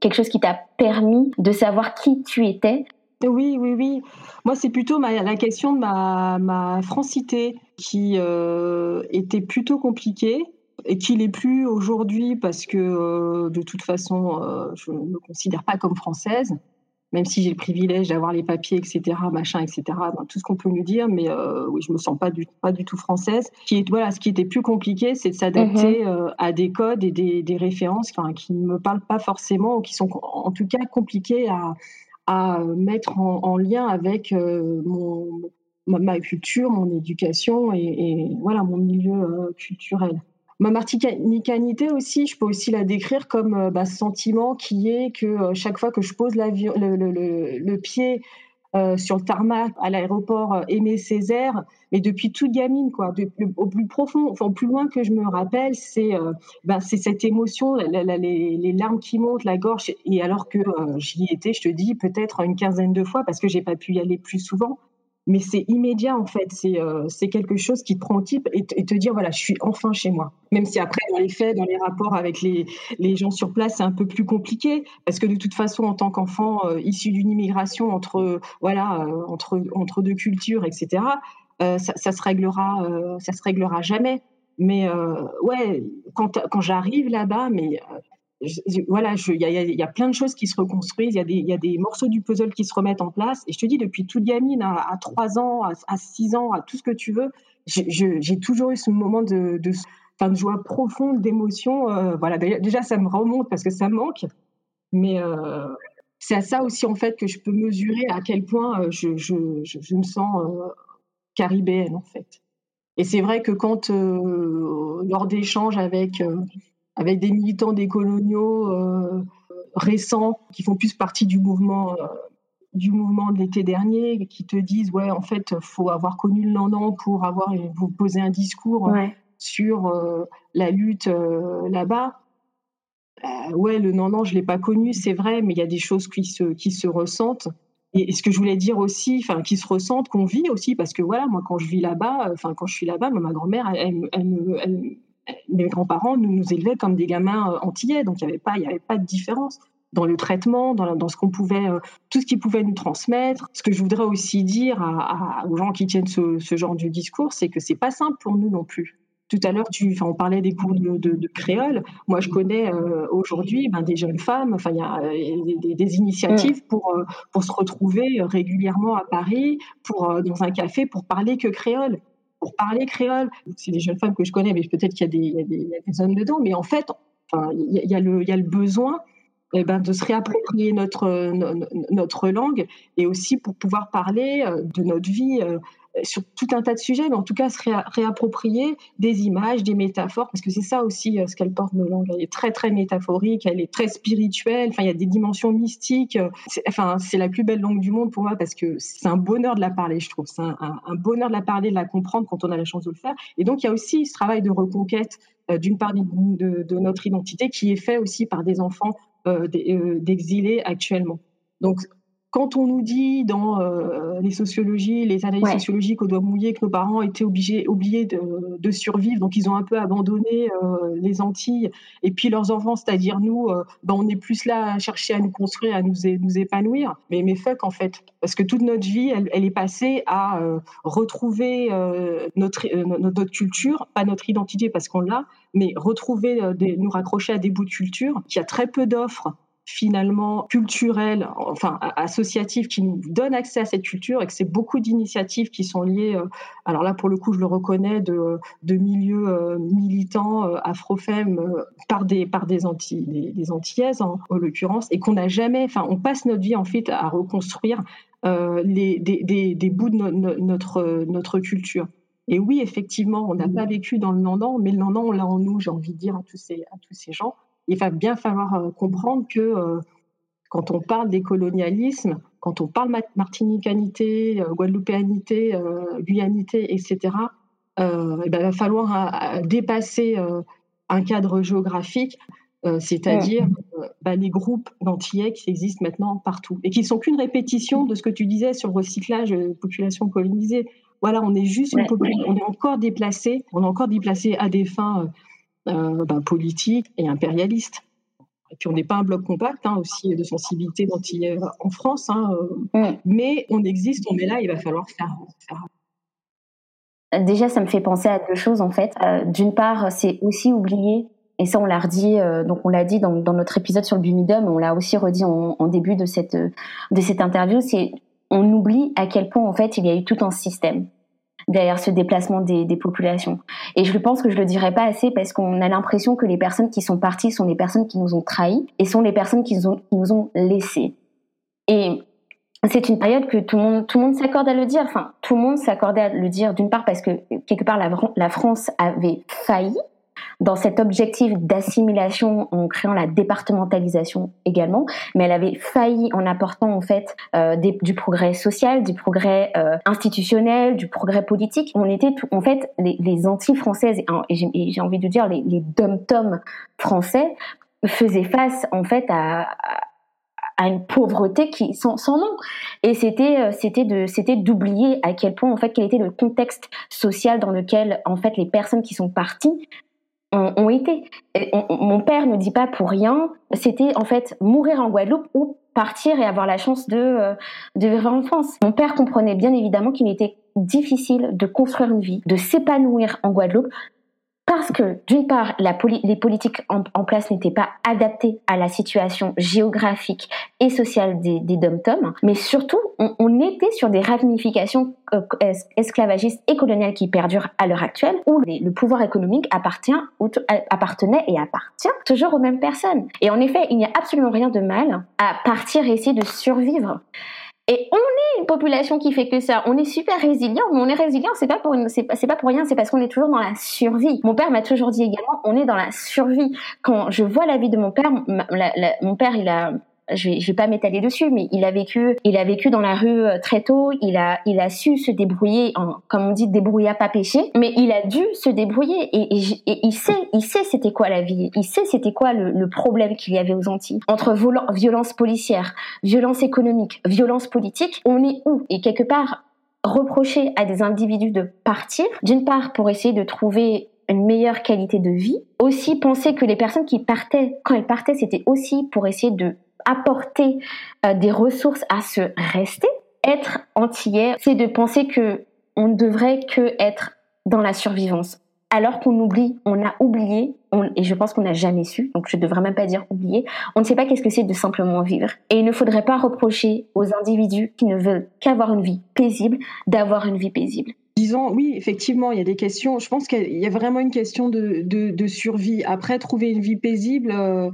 quelque chose qui t'a permis de savoir qui tu étais. Oui, oui, oui. Moi, c'est plutôt la question de ma, francité qui euh, était plutôt compliquée et qui l'est plus aujourd'hui parce que euh, de toute façon, euh, je ne me considère pas comme française même si j'ai le privilège d'avoir les papiers, etc., machin, etc., tout ce qu'on peut nous dire, mais euh, oui, je me sens pas du, pas du tout française. Qui est, voilà, ce qui était plus compliqué, c'est de s'adapter mhm. euh, à des codes et des, des références qui ne me parlent pas forcément ou qui sont en tout cas compliquées à, à mettre en, lien avec euh, mon, ma, culture, mon éducation et, et voilà mon milieu euh, culturel. Ma martinicanité aussi, je peux aussi la décrire comme euh, bah, ce sentiment qui est que euh, chaque fois que je pose le, pied euh, sur le tarmac à l'aéroport Aimé Césaire, mais depuis toute gamine, quoi, au plus profond, enfin au plus loin que je me rappelle, c'est bah, c'est cette émotion, les, les, larmes qui montent, la gorge, et alors que j'y étais, je te dis, peut-être une quinzaine de fois parce que j'ai pas pu y aller plus souvent mais c'est immédiat en fait. C'est euh, quelque chose qui te prend au type et, te dire voilà, je suis enfin chez moi. Même si après, dans les faits, dans les rapports avec les, les gens sur place, c'est un peu plus compliqué parce que de toute façon, en tant qu'enfant euh, issu d'une immigration entre voilà euh, entre entre deux cultures, etc. ça, ça, se réglera, ça se réglera jamais. Mais ouais, quand quand j'arrive là-bas, mais voilà, il y a, plein de choses qui se reconstruisent, il y, a des morceaux du puzzle qui se remettent en place. Et je te dis, depuis toute gamine, à, à 3 ans, à, 6 ans, à tout ce que tu veux, j'ai toujours eu ce moment de, de, de joie profonde, d'émotion. Euh, voilà, déjà, ça me remonte parce que ça me manque. Mais euh, c'est à ça aussi, en fait, que je peux mesurer à quel point euh, je, je, me sens caribéenne, en fait. Et c'est vrai que quand, lors d'échanges avec avec des militants des coloniaux euh, récents qui font plus partie du mouvement euh, du mouvement de l'été dernier qui te disent ouais en fait faut avoir connu le Landan pour avoir vous poser un discours sur euh, la lutte là-bas. Ouais le Nandan je l'ai pas connu c'est vrai mais il y a des choses qui se qui se ressentent. Et, ce que je voulais dire aussi enfin qui se ressentent qu'on vit aussi parce que voilà moi quand je vis là-bas enfin quand je suis là-bas ma grand-mère elle, elle, elle, mes grands-parents nous, nous élevaient comme des gamins antillais, donc il n'y avait pas, y avait pas de différence dans le traitement, dans, dans ce qu'on pouvait, tout ce qu'ils pouvaient nous transmettre. Ce que je voudrais aussi dire à, aux gens qui tiennent ce, ce genre de discours, c'est que c'est pas simple pour nous non plus. Tout à l'heure, tu, on parlait des cours de, créole. Moi, je connais euh, aujourd'hui ben, des jeunes femmes. Enfin, il y a euh, des, initiatives mm. pour euh, pour se retrouver régulièrement à Paris, pour dans un café, pour parler que créole, pour parler créole. C'est des jeunes femmes que je connais, mais peut-être qu'il y, a des hommes dedans. Mais en fait, enfin, il y, a le besoin eh ben, de se réapproprier notre, notre langue et aussi pour pouvoir parler de notre vie sur tout un tas de sujets, mais en tout cas se réapproprier des images, des métaphores, parce que c'est ça aussi euh, ce qu'elle porte nos langues. Elle est très très métaphorique, elle est très spirituelle. Enfin, il y a des dimensions mystiques. Enfin, c'est la plus belle langue du monde pour moi parce que c'est un bonheur de la parler, je trouve. C'est un, bonheur de la parler, de la comprendre quand on a la chance de le faire. Et donc il y a aussi ce travail de reconquête euh, d'une part de, notre identité qui est fait aussi par des enfants euh, d'exilés actuellement. Donc quand on nous dit dans euh, les sociologies, les analyses sociologiques au doigt mouillé que nos parents étaient obligés, oubliés de, survivre, donc ils ont un peu abandonné euh, les Antilles, et puis leurs enfants, c'est-à-dire nous, euh, ben on est plus là à chercher à nous construire, à nous, nous épanouir. Mais, mais fuck en fait, parce que toute notre vie, elle, elle est passée à retrouver notre, notre culture, pas notre identité parce qu'on l'a, mais retrouver, des, nous raccrocher à des bouts de culture, qui a très peu d'offres finalement culturelle, enfin associative, qui nous donne accès à cette culture et que c'est beaucoup d'initiatives qui sont liées, euh, alors là pour le coup je le reconnais, de, de milieux euh, militants euh, afro-fem par des, par des, anti, des, antillaises en, l'occurrence, et qu'on n'a jamais, enfin on passe notre vie en fait à reconstruire les, des, des, des, bouts de notre, notre culture. Et oui, effectivement, on n'a mmh. pas vécu dans le Nandan, mais le Nandan, on l'a en nous, j'ai envie de dire à tous ces, à tous ces gens il va bien falloir euh, comprendre que euh, quand on parle des colonialismes, quand on parle martinicanité, euh, guadeloupéanité, guyanité, etc., ben, il va falloir dépasser un cadre géographique, c'est-à-dire bah, les groupes d'antillais qui existent maintenant partout et qui ne sont qu'une répétition de ce que tu disais sur le recyclage de population colonisée. Voilà, on est juste une population, on est encore déplacé, on est encore déplacé à des fins euh, ben, politique et impérialiste. Et puis on n'est pas un bloc compact hein, aussi de sensibilité d'antillais en France, hein, euh, mais on existe, on est là, il va falloir faire, Déjà, ça me fait penser à deux choses en fait. Euh, d'une part, c'est aussi oublier et ça, on l'a redit, donc on l'a dit dans, notre épisode sur le Bumidum, on l'a aussi redit en, en, début de cette de cette interview. C'est on oublie à quel point en fait il y a eu tout un système derrière ce déplacement des, populations. Et je pense que je le dirais pas assez parce qu'on a l'impression que les personnes qui sont parties sont les personnes qui nous ont trahis et sont les personnes qui nous ont, laissés. Et c'est une période que tout le monde, tout le monde s'accorde à le dire. Enfin, tout le monde s'accordait à le dire d'une part parce que quelque part la France avait failli dans cet objectif d'assimilation en créant la départementalisation également, mais elle avait failli en apportant en fait euh, du progrès social, du progrès euh, institutionnel, du progrès politique. On était en fait les, anti-françaises et, j'ai envie de dire les, les dom-tom français faisaient face en fait à, à une pauvreté qui sans, sans nom et c'était euh, c'était de c'était d'oublier à quel point en fait quel était le contexte social dans lequel en fait les personnes qui sont parties ont, été. mon père ne dit pas pour rien, c'était en fait mourir en Guadeloupe ou partir et avoir la chance de, euh, de vivre en France. Mon père comprenait bien évidemment qu'il était difficile de construire une vie, de s'épanouir en Guadeloupe parce que d'une part, les politiques en, place n'étaient pas adaptées à la situation géographique et sociale des, des mais surtout, on, était sur des ramifications euh, esclavagistes et coloniales qui perdurent à l'heure actuelle, où le pouvoir économique appartient, appartenait et appartient toujours aux mêmes personnes. Et en effet, il n'y a absolument rien de mal à partir et essayer de survivre. Et on est une population qui fait que ça. On est super résilient, mais on est résilient, c'est pas pour c'est pas, pas pour rien, c'est parce qu'on est toujours dans la survie. Mon père m'a toujours dit également, on est dans la survie. Quand je vois la vie de mon père, mon père, il a je vais, vais pas m'étaler dessus, mais il a vécu, il a vécu dans la rue euh, très tôt. Il a, il a su se débrouiller, en, comme on dit, débrouiller pas pécher. Mais il a dû se débrouiller et, il sait, il sait c'était quoi la vie. Il sait c'était quoi le problème qu'il y avait aux Antilles entre violence policière, violence économique, violence politique. On est où? Et quelque part, reprocher à des individus de partir, d'une part pour essayer de trouver une meilleure qualité de vie. Aussi penser que les personnes qui partaient, quand elles partaient, c'était aussi pour essayer de apporter euh, des ressources à se rester. Être antillais, c'est de penser que on ne devrait que être dans la survivance. Alors qu'on oublie, on a oublié, et je pense qu'on n'a jamais su, donc je ne devrais même pas dire oublier, on ne sait pas qu'est-ce que c'est de simplement vivre. Et il ne faudrait pas reprocher aux individus qui ne veulent qu'avoir une vie paisible, d'avoir une vie paisible. Disons, oui, effectivement, il y a des questions. Je pense qu'il y a vraiment une question de, survie. Après, trouver une vie paisible, euh,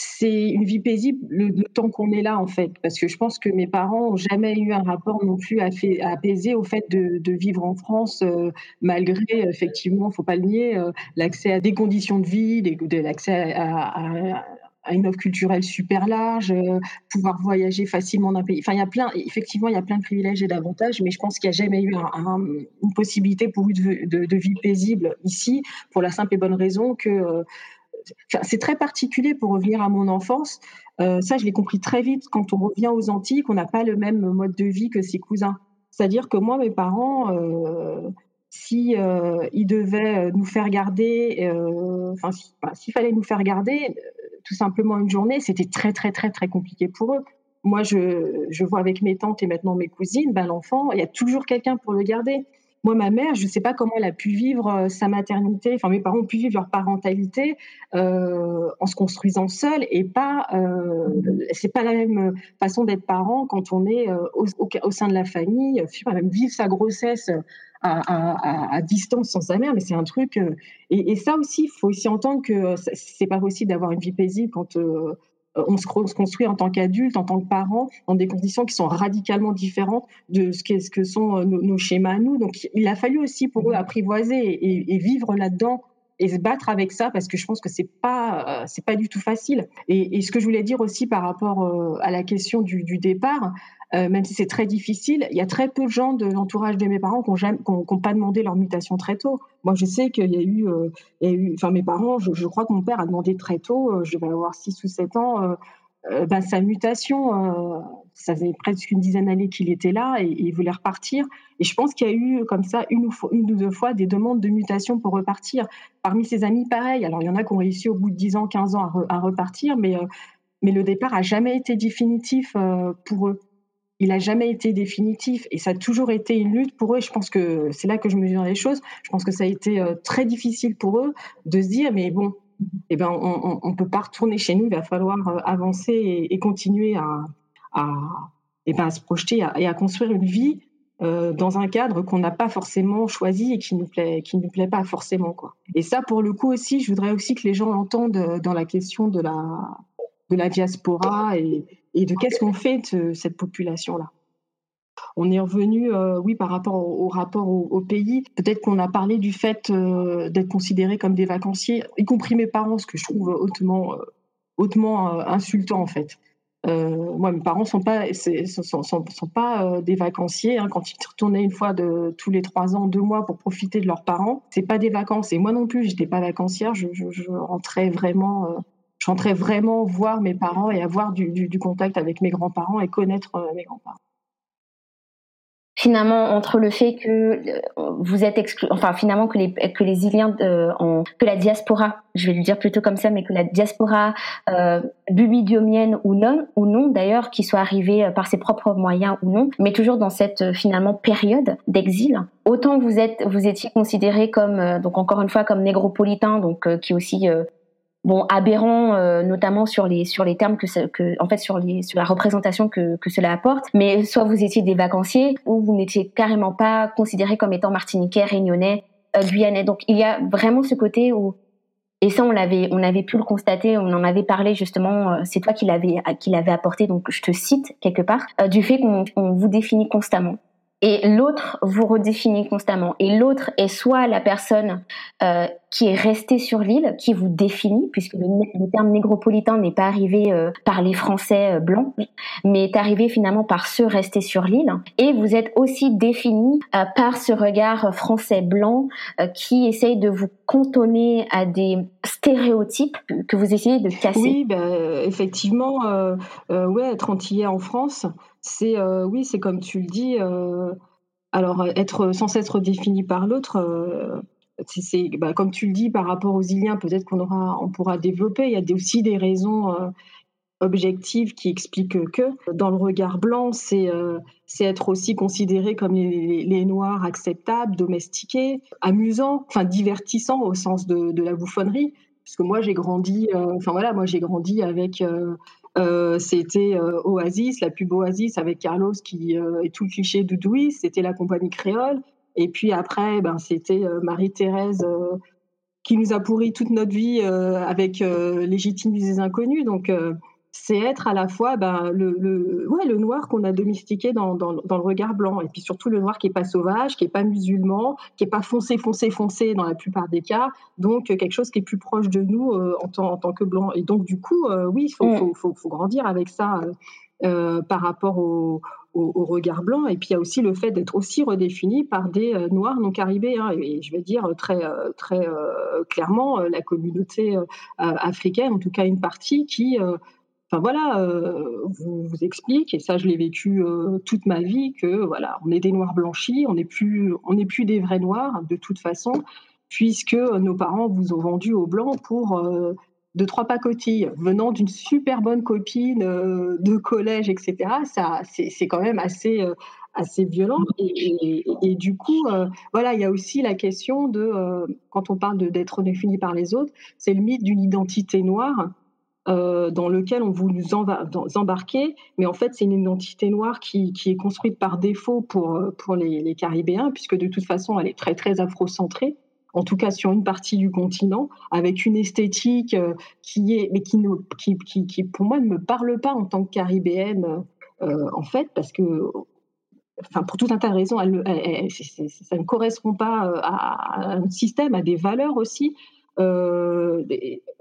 c'est une vie paisible le, temps qu'on est là en fait. Parce que je pense que mes parents ont jamais eu un rapport non plus apaisé au fait de, vivre en France euh, malgré effectivement faut pas le nier euh, l'accès à des conditions de vie l'accès à, une offre culturelle super large euh, pouvoir voyager facilement d'un pays. Enfin il y a plein effectivement il y a plein de privilèges et d'avantages mais je pense qu'il n'y a jamais eu une possibilité pour eux de, de, vie paisible ici pour la simple et bonne raison que c'est très particulier pour revenir à mon enfance. Euh, ça, je l'ai compris très vite quand on revient aux Antilles, qu'on n'a pas le même mode de vie que ses cousins. C'est-à-dire que moi, mes parents, euh, si euh, ils devaient nous faire garder, enfin, s'il fallait nous faire garder, tout simplement une journée, c'était très, très, très, très compliqué pour eux. Moi, je, je vois avec mes tantes et maintenant mes cousines, ben, l'enfant, il y a toujours quelqu'un pour le garder. Moi, ma mère, je ne sais pas comment elle a pu vivre euh, sa maternité, enfin mes parents ont pu vivre leur parentalité euh, en se construisant seuls et pas, euh, c'est pas la même façon d'être parent quand on est euh, au, sein de la famille, vivre sa grossesse à, distance sans sa mère, mais c'est un truc. Et, ça aussi, il faut aussi entendre que c'est pas possible d'avoir une vie paisible quand euh, on se, construit en tant qu'adulte, en tant que parent, dans des conditions qui sont radicalement différentes de ce, ce que sont euh, nos, schémas à nous. Donc, il a fallu aussi pour eux apprivoiser et, vivre là-dedans et se battre avec ça parce que je pense que c'est pas euh, c'est pas du tout facile. Et, ce que je voulais dire aussi par rapport à la question du, du départ, euh, même si c'est très difficile, il y a très peu de gens de l'entourage de mes parents qui n'ont pas demandé leur mutation très tôt. Moi, je sais qu'il y a eu, euh, eu, enfin mes parents, je, crois que mon père a demandé très tôt, euh, je vais avoir 6 ou 7 ans, bah, sa mutation. ça faisait presque une dizaine d'années qu'il était là et, il voulait repartir. Et je pense qu'il y a eu comme ça une ou, deux fois des demandes de mutation pour repartir. Parmi ses amis, pareil. Alors il y en a qui ont réussi au bout de 10 ans, 15 ans à, à repartir, mais mais le départ a jamais été définitif pour eux il a jamais été définitif et ça a toujours été une lutte pour eux. je pense que c'est là que je mesure les choses. Je pense que ça a été euh, très difficile pour eux de se dire, mais bon, eh ben, on ne peut pas retourner chez nous, il va falloir euh, avancer et, continuer à, eh ben, à se projeter et à, construire une vie euh, dans un cadre qu'on n'a pas forcément choisi et qui nous plaît, nous plaît pas forcément quoi. Et ça, pour le coup aussi, je voudrais aussi que les gens l'entendent dans la question de la de la diaspora et, de qu'est-ce qu'on fait de cette population-là. On est revenu, euh, oui, par rapport au, rapport au, pays. Peut-être qu'on a parlé du fait euh, d'être considérés comme des vacanciers, y compris mes parents, ce que je trouve hautement, euh, hautement insultant en fait. moi, mes parents sont pas, sont, sont, pas des vacanciers. Hein. Quand ils retournaient une fois tous les trois ans, deux mois pour profiter de leurs parents, c'est pas des vacances. Et moi non plus, j'étais pas vacancière. Je rentrais vraiment je rentrais vraiment voir mes parents et avoir du, du, contact avec mes grands-parents et connaître euh, mes grands-parents. Finalement, entre le fait que euh, vous êtes exclu, enfin finalement que les que les Iliens, euh, que la diaspora, je vais le dire plutôt comme ça, mais que la diaspora euh, bubidiomienne ou non, ou non d'ailleurs, qui soit arrivée par ses propres moyens ou non, mais toujours dans cette finalement période d'exil. Autant vous êtes, vous étiez considéré comme donc encore une fois comme négropolitain, donc qui aussi bon aberrant euh, notamment sur les sur les termes que, que en fait sur les sur la représentation que, que cela apporte. Mais soit vous étiez des vacanciers ou vous n'étiez carrément pas considérés comme étant martiniquais réunionnais euh, guyanais. Donc il y a vraiment ce côté où et ça on l'avait on avait pu le constater on en avait parlé justement euh, c'est toi qui l'avais qui l'avait apporté donc je te cite quelque part du fait qu'on vous définit constamment. Et l'autre vous redéfinit constamment. Et l'autre est soit la personne euh, qui est restée sur l'île, qui vous définit, puisque le, terme négropolitain n'est pas arrivé euh, par les Français euh, blancs, mais est arrivé finalement par ceux restés sur l'île. Et vous êtes aussi défini euh, par ce regard français blanc qui essaye de vous cantonner à des stéréotypes que vous essayez de casser. Oui, ben, effectivement, ouais, être antillais en France, c'est oui, c'est comme tu le dis. Alors être sans cesse redéfini par l'autre, bah, comme tu le dis, par rapport aux Iliens, peut-être qu'on aura, on pourra développer. Il y a aussi des raisons objectives qui expliquent que dans le regard blanc, c'est c'est être aussi considéré comme les, noirs acceptables, domestiqués, amusants, enfin divertissants au sens de, la bouffonnerie. Parce que moi j'ai grandi, enfin voilà, moi j'ai grandi avec euh, c'était euh, Oasis, la pub Oasis avec Carlos qui euh, est tout le cliché de Douy, c'était la compagnie créole. Et puis après, ben, c'était Marie-Thérèse qui nous a pourri toute notre vie avec Légitime des inconnus. Donc c'est être à la fois ben, le, le, ouais, le noir qu'on a domestiqué dans, dans, dans, le regard blanc, et puis surtout le noir qui est pas sauvage, qui est pas musulman, qui est pas foncé, foncé, foncé dans la plupart des cas, donc quelque chose qui est plus proche de nous euh, en, tant, en, tant, que blanc. Et donc du coup, euh, oui, il faut, mm. faut, faut, faut, grandir avec ça euh, par rapport au, au, regard blanc. Et puis il y a aussi le fait d'être aussi redéfini par des noirs non caribéens. Et, je vais dire très, très clairement, la communauté africaine, en tout cas une partie qui enfin voilà, euh, vous, vous explique, et ça je l'ai vécu euh, toute ma vie, que voilà, on est des noirs blanchis, on n'est plus, on n'est plus des vrais noirs de toute façon, puisque nos parents vous ont vendu au blanc pour euh, deux trois pacotilles, venant d'une super bonne copine de collège, etc. Ça, c'est quand même assez assez violent. Et, du coup, voilà, il y a aussi la question de, quand on parle d'être défini par les autres, c'est le mythe d'une identité noire euh, dans lequel on voulait nous embarquer, mais en fait c'est une identité noire qui, qui, est construite par défaut pour, euh, pour les, les, Caribéens, puisque de toute façon elle est très très afrocentrée, en tout cas sur une partie du continent, avec une esthétique euh, qui est, mais qui, pour moi ne me parle pas en tant que Caribéenne, euh, en fait, parce que enfin pour tout un tas de raisons, ça ne correspond pas à, un système, à des valeurs aussi. Euh,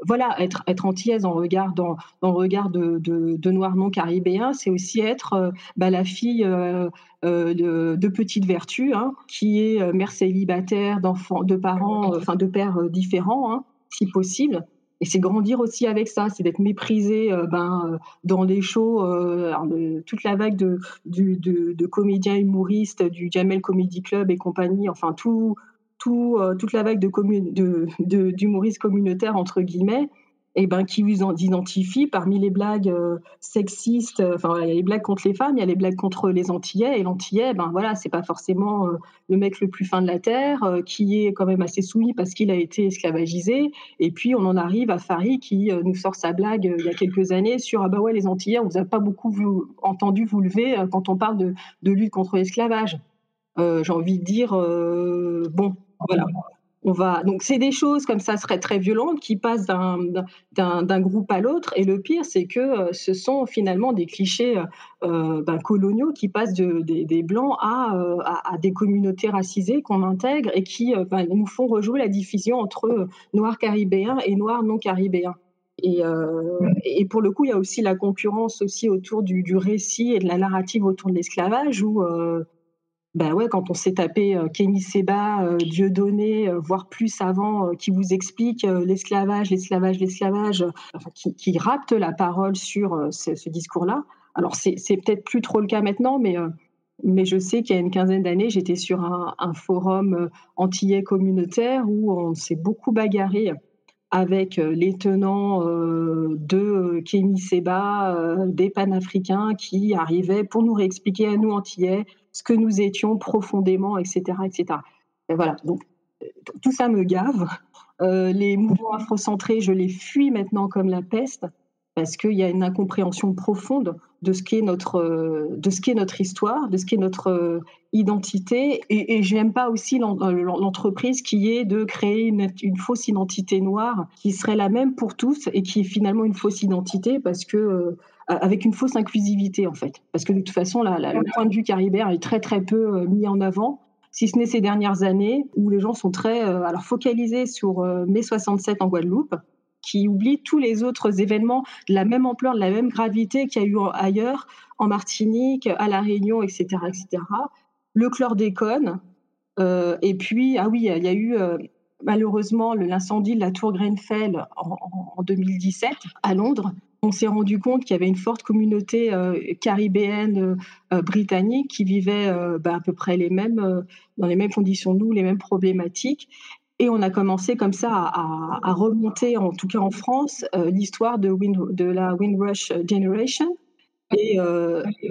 voilà, être, être antillaise en regard, dans, dans regard de, de, non caribéens, c'est aussi être euh, bah, la fille euh, de, de, petite vertu, hein, qui est mère célibataire, d'enfants, de parents, enfin de pères différents, hein, si possible. Et c'est grandir aussi avec ça, c'est d'être méprisé ben, dans les shows, toute la vague de, de, comédiens humoristes du Jamel Comedy Club et compagnie, enfin tout, euh, toute la vague de, de, d'humoristes communautaires, entre guillemets, et eh ben, qui vous identifient parmi les blagues euh, sexistes. Euh, enfin, il y a les blagues contre les femmes, il y a les blagues contre les Antillais. Et l'Antillais, ben voilà, c'est pas forcément le mec le plus fin de la terre, qui est quand même assez soumis parce qu'il a été esclavagisé. Et puis on en arrive à Farid qui nous sort sa blague il y a quelques années sur ah bah ouais les Antillais, on vous a pas beaucoup entendu vous lever quand on parle de lutte contre l'esclavage. J'ai envie de dire bon, voilà. On va donc c'est des choses comme ça seraient très violentes qui passent d'un groupe à l'autre et le pire c'est que euh, ce sont finalement des clichés euh, ben, coloniaux qui passent de, des, blancs euh, à, à, des communautés racisées qu'on intègre et qui ben, nous font rejouer la division entre noirs caribéens et noirs non caribéens. Et, et, pour le coup, il y a aussi la concurrence aussi autour du, du récit et de la narrative autour de l'esclavage où ben ouais, quand on s'est tapé euh, Kémy Seba, euh, Dieudonné, euh, voire plus avant, qui vous explique l'esclavage, l'esclavage, l'esclavage, qui, qui, rapte la parole sur ce, discours-là. Alors c'est peut-être plus trop le cas maintenant, mais mais je sais qu'il y a une quinzaine d'années, j'étais sur un, forum antillais communautaire où on s'est beaucoup bagarré avec les tenants de Kémy Seba, des panafricains qui arrivaient pour nous réexpliquer à nous antillais ce que nous étions profondément, etc. etc. Et voilà, donc tout ça me gave. Euh, les mouvements afrocentrés, je les fuis maintenant comme la peste parce qu'il y a une incompréhension profonde de ce qu'est notre, de ce qu'est notre histoire, de ce qu'est notre euh, identité. Et, et j'aime pas aussi euh, l'entreprise qui est de créer une, une, fausse identité noire qui serait la même pour tous et qui est finalement une fausse identité parce que avec une fausse inclusivité en fait. Parce que de toute façon, la, le point de vue caribéen est très très peu euh, mis en avant, si ce n'est ces dernières années où les gens sont très euh, alors focalisés sur euh, mai 67 en Guadeloupe, qui oublient tous les autres événements de la même ampleur, de la même gravité qu'il y a eu ailleurs, en Martinique, à La Réunion, etc. etc. Le chlordécone, euh, et puis, ah oui, il y a eu malheureusement l'incendie de la tour Grenfell en, en 2017 à Londres, on s'est rendu compte qu'il y avait une forte communauté euh, caribéenne euh, euh, britannique qui vivait bah, à peu près dans les mêmes conditions que nous, les mêmes problématiques. Et on a commencé comme ça à, remonter, en tout cas en France, l'histoire de, la Windrush Generation. Et,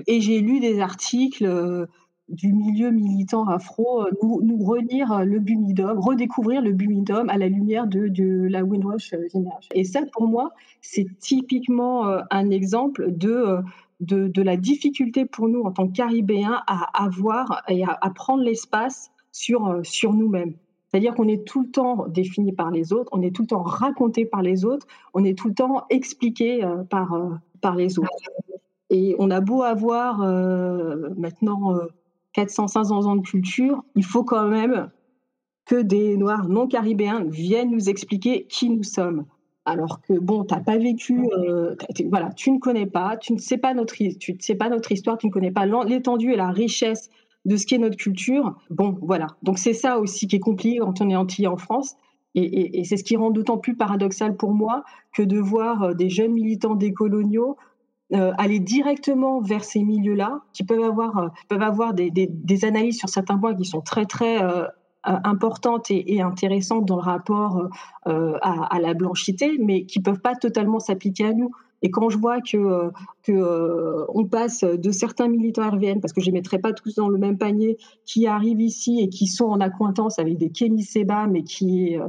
et j'ai lu des articles du milieu militant afro euh, nous, nous relire euh, le Bumidum, redécouvrir le Bumidum à la lumière de, la Windrush Generation. Et ça, pour moi, c'est typiquement euh, un exemple de, de, de, la difficulté pour nous en tant que Caribéens à avoir et à, à prendre l'espace sur, sur nous-mêmes. C'est-à-dire qu'on est tout le temps défini par les autres, on est tout le temps raconté par les autres, on est tout le temps expliqué par, par les autres. Et on a beau avoir maintenant 400, 500 ans de culture, il faut quand même que des Noirs non caribéens viennent nous expliquer qui nous sommes. Alors que bon, t'as pas vécu, euh, voilà, tu ne connais pas, tu ne sais pas notre histoire, tu ne connais pas l'étendue et la richesse de ce qu'est notre culture. Bon, voilà. Donc c'est ça aussi qui est compliqué quand on est antillais en France. Et, c'est ce qui rend d'autant plus paradoxal pour moi que de voir euh, des jeunes militants décoloniaux euh, aller directement vers ces milieux-là, qui peuvent avoir, euh, peuvent avoir des, analyses sur certains points qui sont très très importantes et, intéressantes dans le rapport à, à, la blanchité, mais qui peuvent pas totalement s'appliquer à nous. Et quand je vois que, que on passe de certains militants RVN, parce que je les mettrai pas tous dans le même panier, qui arrivent ici et qui sont en accointance avec des Kémy Seba, mais qui est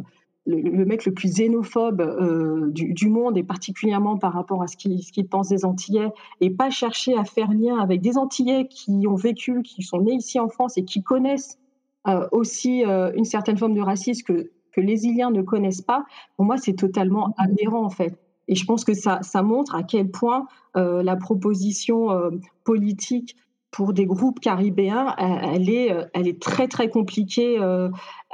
le, mec le plus xénophobe euh, du, monde, et particulièrement par rapport à ce qu'il ce pense des Antillais, et pas chercher à faire lien avec des Antillais qui ont vécu, qui sont nés ici en France et qui connaissent euh, aussi euh, une certaine forme de racisme que les Iliens ne connaissent pas, pour moi, c'est totalement aberrant, en fait. Et je pense que ça, ça montre à quel point la proposition politique pour des groupes caribéens, elle est, elle est très très compliquée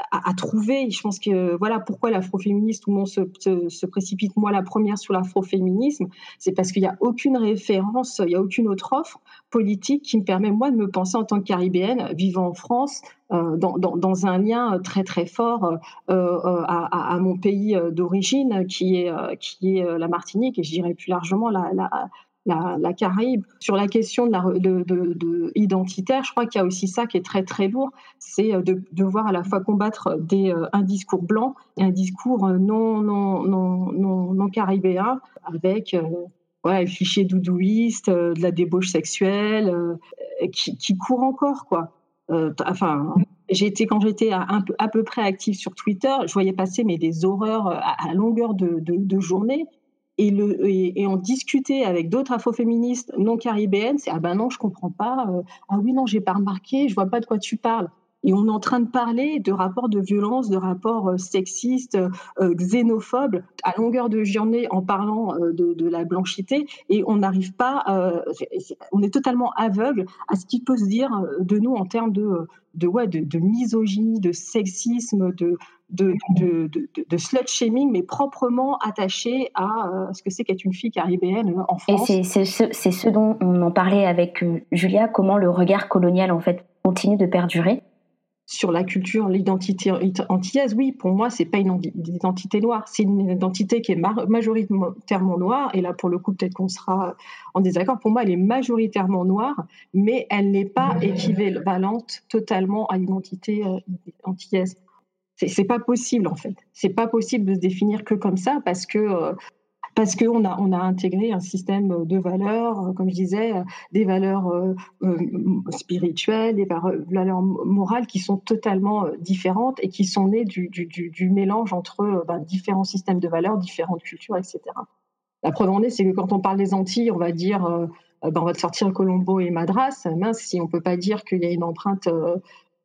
à, trouver. Je pense que voilà pourquoi l'afroféministe, tout le monde se, précipite, moi la première sur l'afroféminisme, c'est parce qu'il n'y a aucune référence, il n'y a aucune autre offre politique qui me permet moi de me penser en tant que caribéenne, vivant en France, euh, dans, un lien très très fort euh, euh à, à, mon pays d'origine, qui est, la Martinique, et je dirais plus largement la, la la, Caraïbe. Sur la question de la, de, de, de identitaire, je crois qu'il y a aussi ça qui est très très lourd, c'est euh, de devoir à la fois combattre euh, un discours blanc et un discours euh, non non non non, non caribéen avec ouais, le cliché doudouiste, de la débauche sexuelle, qui, qui, court encore quoi. enfin, été quand j'étais à, à, peu près active sur Twitter, je voyais passer mais des horreurs à, longueur de journée et, le, et, en discuter avec d'autres afroféministes non caribéennes, c'est ah ben non, je comprends pas, euh, ah oui non, j'ai pas remarqué, je vois pas de quoi tu parles. Et on est en train de parler de rapports de violence, de rapports euh, sexistes, euh, xénophobes, à longueur de journée en parlant euh, de, de, la blanchité, et on n'arrive pas, euh, on est totalement aveugle à ce qui peut se dire de nous en termes de, de, ouais, de, de misogynie, de sexisme, de, de, de, de, de slut shaming, mais proprement attaché à ce que c'est qu'être une fille caribéenne en France. Et c'est ce, ce dont on en parlait avec Julia, comment le regard colonial en fait continue de perdurer sur la culture, l'identité antillaise, oui, pour moi, c'est pas une identité noire, c'est une identité qui est majoritairement noire. Et là, pour le coup, peut-être qu'on sera en désaccord. Pour moi, elle est majoritairement noire, mais elle n'est pas équivalente totalement à l'identité euh, antillaise. C'est pas possible en fait. C'est pas possible de se définir que comme ça parce que euh, parce qu'on a, on a intégré un système de valeurs, euh, comme je disais, euh, des valeurs euh, spirituelles, des valeurs morales qui sont totalement différentes et qui sont nées du, mélange entre ben, différents systèmes de valeurs, différentes cultures, etc. La preuve en est, c'est que quand on parle des Antilles, on va dire, ben, on va sortir Colombo et Madras. Mince, si on peut pas dire qu'il y a une empreinte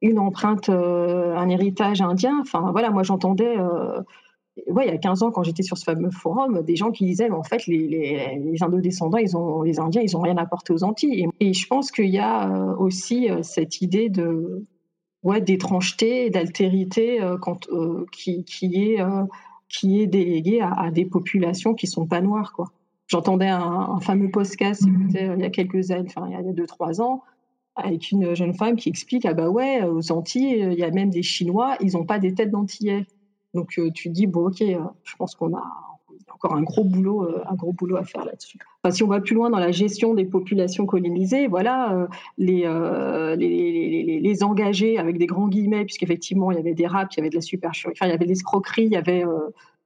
une empreinte, un héritage indien. Enfin, voilà, moi j'entendais ouais, il y a 15 ans, quand j'étais sur ce fameux forum, des gens qui disaient, mais en fait, les, les, les indo-descendants, ils ont, les Indiens, ils n'ont rien apporté aux Antilles. Et, je pense qu'il y a euh, aussi euh, cette idée de, ouais, d'étrangeté, d'altérité euh, qui, qui, est, qui est déléguée à, des populations qui sont pas noires, quoi. J'entendais un, un, fameux podcast il y a quelques années, enfin, il y a deux, trois ans, avec une jeune femme qui explique, ah bah ouais, aux Antilles, il y a même des Chinois, ils n'ont pas des têtes d'Antillais. Donc euh, tu dis, bon, ok, euh, je pense qu'on a, encore un gros boulot, euh, un gros boulot à faire là-dessus. Si on va plus loin dans la gestion des populations colonisées, voilà, euh, euh, les, les, engagés avec des grands guillemets, puisqu'effectivement il y avait des raps, il y avait de la supercherie, enfin, il y avait des escroqueries, il y avait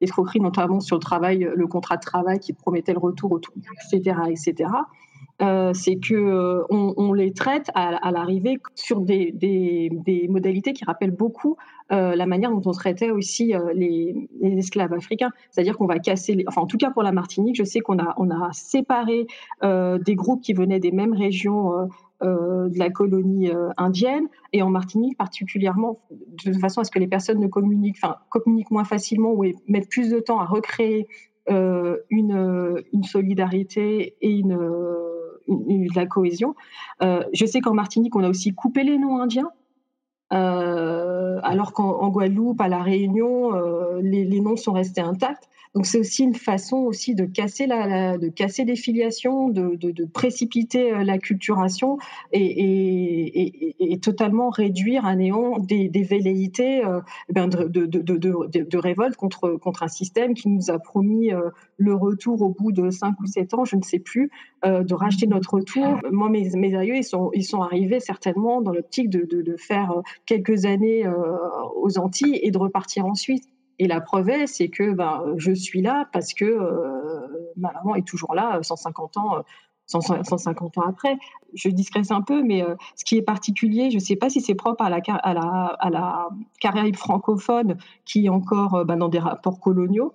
des escroqueries notamment sur le travail, le contrat de travail qui promettait le retour, autour, etc., etc. Euh, c'est que euh, on, les traite à, l'arrivée sur des, modalités qui rappellent beaucoup euh, la manière dont on traitait aussi les, esclaves africains. C'est-à-dire qu'on va casser, les, enfin en tout cas pour la Martinique, je sais qu'on a, séparé des groupes qui venaient des mêmes régions. de la colonie indienne et en Martinique particulièrement de façon à ce que les personnes ne communiquent, moins facilement ou mettent plus de temps à recréer une solidarité et une de la cohésion. Euh, je sais qu'en Martinique, on a aussi coupé les noms indiens. Euh, alors qu'en Guadeloupe, à la Réunion, euh, les, les, noms sont restés intacts. Donc c'est aussi une façon aussi de casser la, de casser des filiations, de, de, précipiter euh, la culturation et, et, totalement réduire à néant des, des velléités euh, eh ben de, de, révolte contre contre un système qui nous a promis euh, le retour au bout de cinq ou sept ans, je ne sais plus, de racheter notre retour. Moi, mes, mes aïeux, ils sont ils sont arrivés certainement dans l'optique de, de, faire quelques années aux Antilles et de repartir ensuite. Et la preuve est, c'est que ben, je suis là parce que euh, ma maman est toujours là, 150 ans. 150 ans après. Je discrète un peu, mais euh, ce qui est particulier, je ne sais pas si c'est propre à la, Caraïbe francophone qui est encore euh, ben, dans des rapports coloniaux,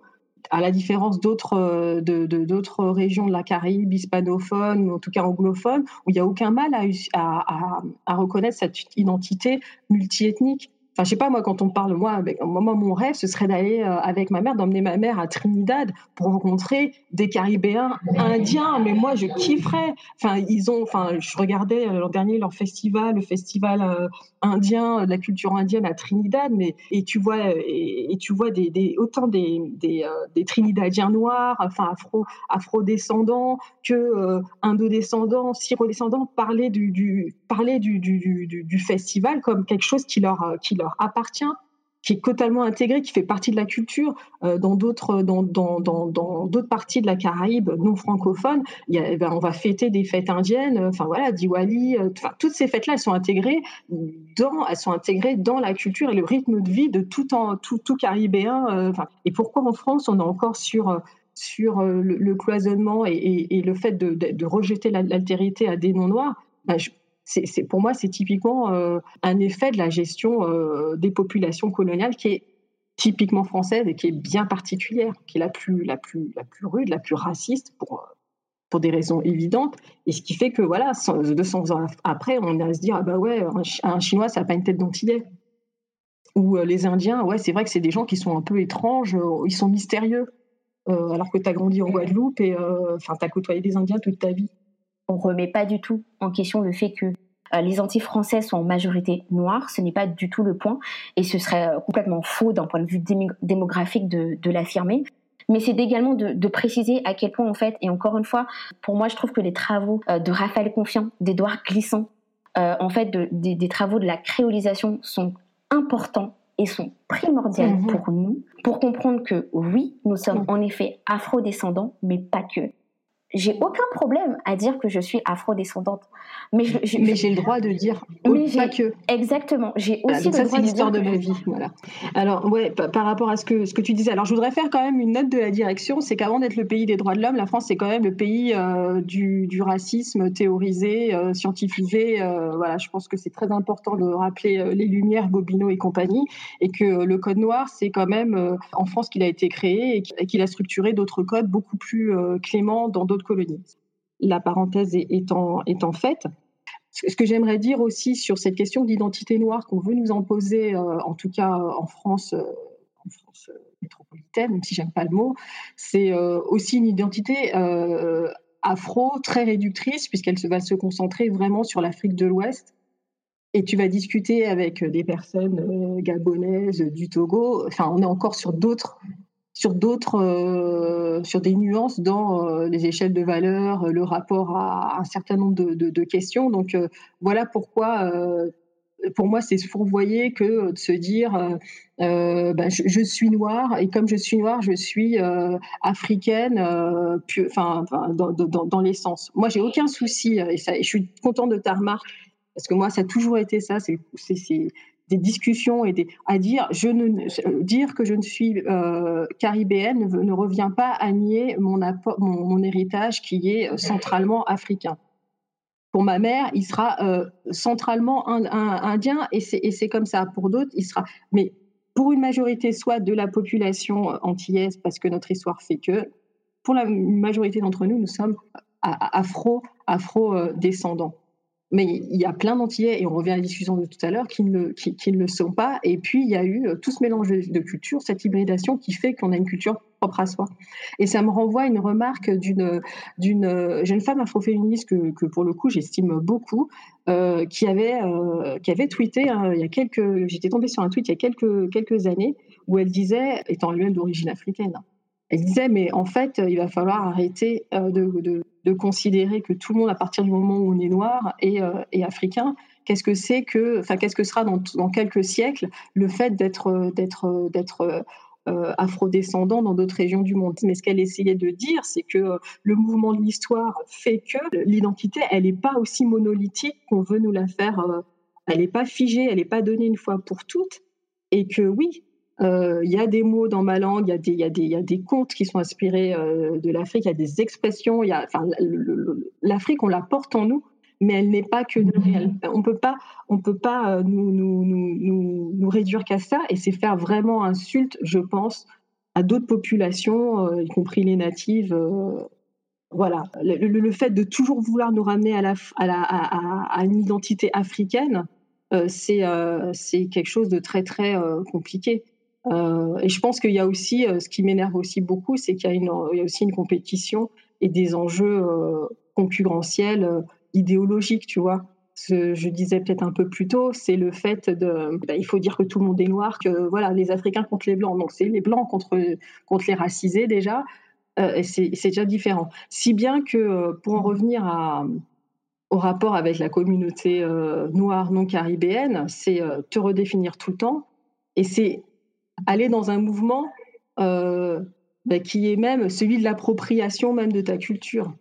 à la différence d'autres de, d'autres régions de la Caraïbe hispanophone ou en tout cas anglophone, où il n'y a aucun mal à, à, à reconnaître cette identité multiethnique. Enfin, je sais pas, moi, quand on parle, moi, mon rêve, ce serait d'aller euh, avec ma mère, d'emmener ma mère à Trinidad pour rencontrer des Caribéens indiens. Mais moi, je kifferais. Enfin, ils ont, enfin, je regardais euh, l'an dernier leur festival, le festival euh, indien, de la culture indienne à Trinidad. Mais, et tu vois, et, tu vois des, autant des, des, Trinidadiens noirs, enfin, afro, afro-descendants que indo-descendants, syro-descendants parler du, parler du, du, festival comme quelque chose qui leur, qui appartient, qui est totalement intégré, qui fait partie de la culture. Euh, dans d'autres dans, dans, dans, d'autres parties de la Caraïbe non francophones, il y a, eh ben, on va fêter des fêtes indiennes. Enfin voilà, Diwali. Euh, toutes ces fêtes-là, elles sont intégrées dans elles sont intégrées dans la culture et le rythme de vie de tout en, tout, tout caribéen. Euh, et pourquoi en France on est encore sur sur le, cloisonnement et, le fait de, rejeter l'altérité à des noms noirs, ben, c'est, pour moi, c'est typiquement euh, un effet de la gestion euh, des populations coloniales qui est typiquement française et qui est bien particulière, qui est la plus, la plus, la plus rude, la plus raciste pour, pour des raisons évidentes. Et ce qui fait que, voilà, 200 ans après, on a à se dire, ah bah ouais, un, Chinois, ça n'a pas une tête d'antillais. Ou euh, les Indiens, ouais, c'est vrai que c'est des gens qui sont un peu étranges, ils sont mystérieux. alors que tu as grandi en Guadeloupe et enfin, tu as côtoyé des Indiens toute ta vie on remet pas du tout en question le fait que euh, les Antilles françaises sont en majorité noires, ce n'est pas du tout le point, et ce serait euh, complètement faux d'un point de vue démographique de, l'affirmer. Mais c'est également de, préciser à quel point, en fait, et encore une fois, pour moi, je trouve que les travaux euh, de Raphaël Confiant, d'Edouard Glissant, en fait, des, travaux de la créolisation sont importants et sont primordiaux mmh pour nous, pour comprendre que oui, nous sommes mmh. en effet afro-descendants, mais pas que j'ai aucun problème à dire que je suis afro-descendante. Mais j'ai le droit de dire pas que. Exactement. J'ai aussi le droit de l'histoire de ma vie. Voilà. Alors, ouais, par rapport à ce que, ce que tu disais, alors je voudrais faire quand même une note de la direction c'est qu'avant d'être le pays des droits de l'homme, la France, c'est quand même le pays euh, du, du, racisme théorisé, euh, scientifisé. Euh, voilà, je pense que c'est très important de rappeler les Lumières, Gobineau et compagnie, et que le Code noir, c'est quand même en France qu'il a été créé et qu'il a structuré d'autres codes beaucoup plus cléments dans d'autres colonies. La parenthèse étant, étant faite, ce que j'aimerais dire aussi sur cette question d'identité noire qu'on veut nous imposer, euh, en tout cas en France, euh, en France euh, métropolitaine, même si j'aime pas le mot, c'est aussi une identité afro très réductrice puisqu'elle va se concentrer vraiment sur l'Afrique de l'Ouest. Et tu vas discuter avec des personnes gabonaises, du Togo. Enfin, on est encore sur d'autres sur d'autres, euh, sur des nuances dans euh, les échelles de valeur, le rapport à un certain nombre de, questions. Donc euh, voilà pourquoi pour moi, c'est se fourvoyer que de se dire euh, ben, je, suis noire et comme je suis noire, je suis africaine, enfin, dans, dans, dans l'essence. Moi, j'ai aucun souci et, je suis contente de ta remarque parce que moi, ça a toujours été ça. C'est des discussions et à dire que je ne suis euh, caribéenne ne, revient pas à nier mon, héritage qui est euh, centralement africain. Pour ma mère, il sera euh, centralement indien et c'est comme ça. Pour d'autres, il sera. Mais pour une majorité, soit de la population antillaise, parce que notre histoire fait que, pour la majorité d'entre nous, nous sommes afro descendants. Mais il y a plein d'Antillais, et on revient à la discussion de tout à l'heure, qui, ne, qui, ne le sont pas. Et puis, il y a eu euh, tout ce mélange de cultures, cette hybridation qui fait qu'on a une culture propre à soi. Et ça me renvoie à une remarque d'une, euh, jeune femme afroféministe que, que pour le coup, j'estime beaucoup, euh, qui, avait, qui avait tweeté, hein, il y a quelques, j'étais tombée sur un tweet il y a quelques, quelques années, où elle disait, étant elle-même d'origine africaine, elle disait, mais en fait, il va falloir arrêter de considérer que tout le monde, à partir du moment où on est noir et, euh, africain, qu'est-ce que c'est que, enfin, qu'est-ce que sera dans, quelques siècles le fait d'être, d'être, d'être euh, afrodescendant dans d'autres régions du monde. Mais ce qu'elle essayait de dire, c'est que euh, le mouvement de l'histoire fait que l'identité, elle n'est pas aussi monolithique qu'on veut nous la faire. elle n'est pas figée, elle n'est pas donnée une fois pour toutes. Et que oui, euh, il y a des mots dans ma langue, il y, y, a des contes qui sont inspirés euh, de l'Afrique, il y a des expressions. L'Afrique, on la porte en nous, mais elle n'est pas que réel. On peut pas, on peut pas euh, nous, nous, nous, nous réduire qu'à ça, et c'est faire vraiment insulte, je pense, à d'autres populations, y compris les natives. voilà, le, fait de toujours vouloir nous ramener à, la, à, la, à, à une identité africaine, c'est quelque chose de très très compliqué. Euh, et je pense qu'il y a aussi, euh, ce qui m'énerve aussi beaucoup, c'est qu'il y, a aussi une compétition et des enjeux euh, concurrentiels, idéologiques, tu vois. Ce, je disais peut-être un peu plus tôt, c'est le fait de, bah, il faut dire que tout le monde est noir, que voilà, les Africains contre les blancs, donc c'est les blancs contre contre les racisés déjà, et c'est déjà différent. Si bien que pour en revenir au rapport avec la communauté noire non caribéenne, c'est te redéfinir tout le temps, et c'est aller dans un mouvement euh, bah, qui est même celui de l'appropriation même de ta culture.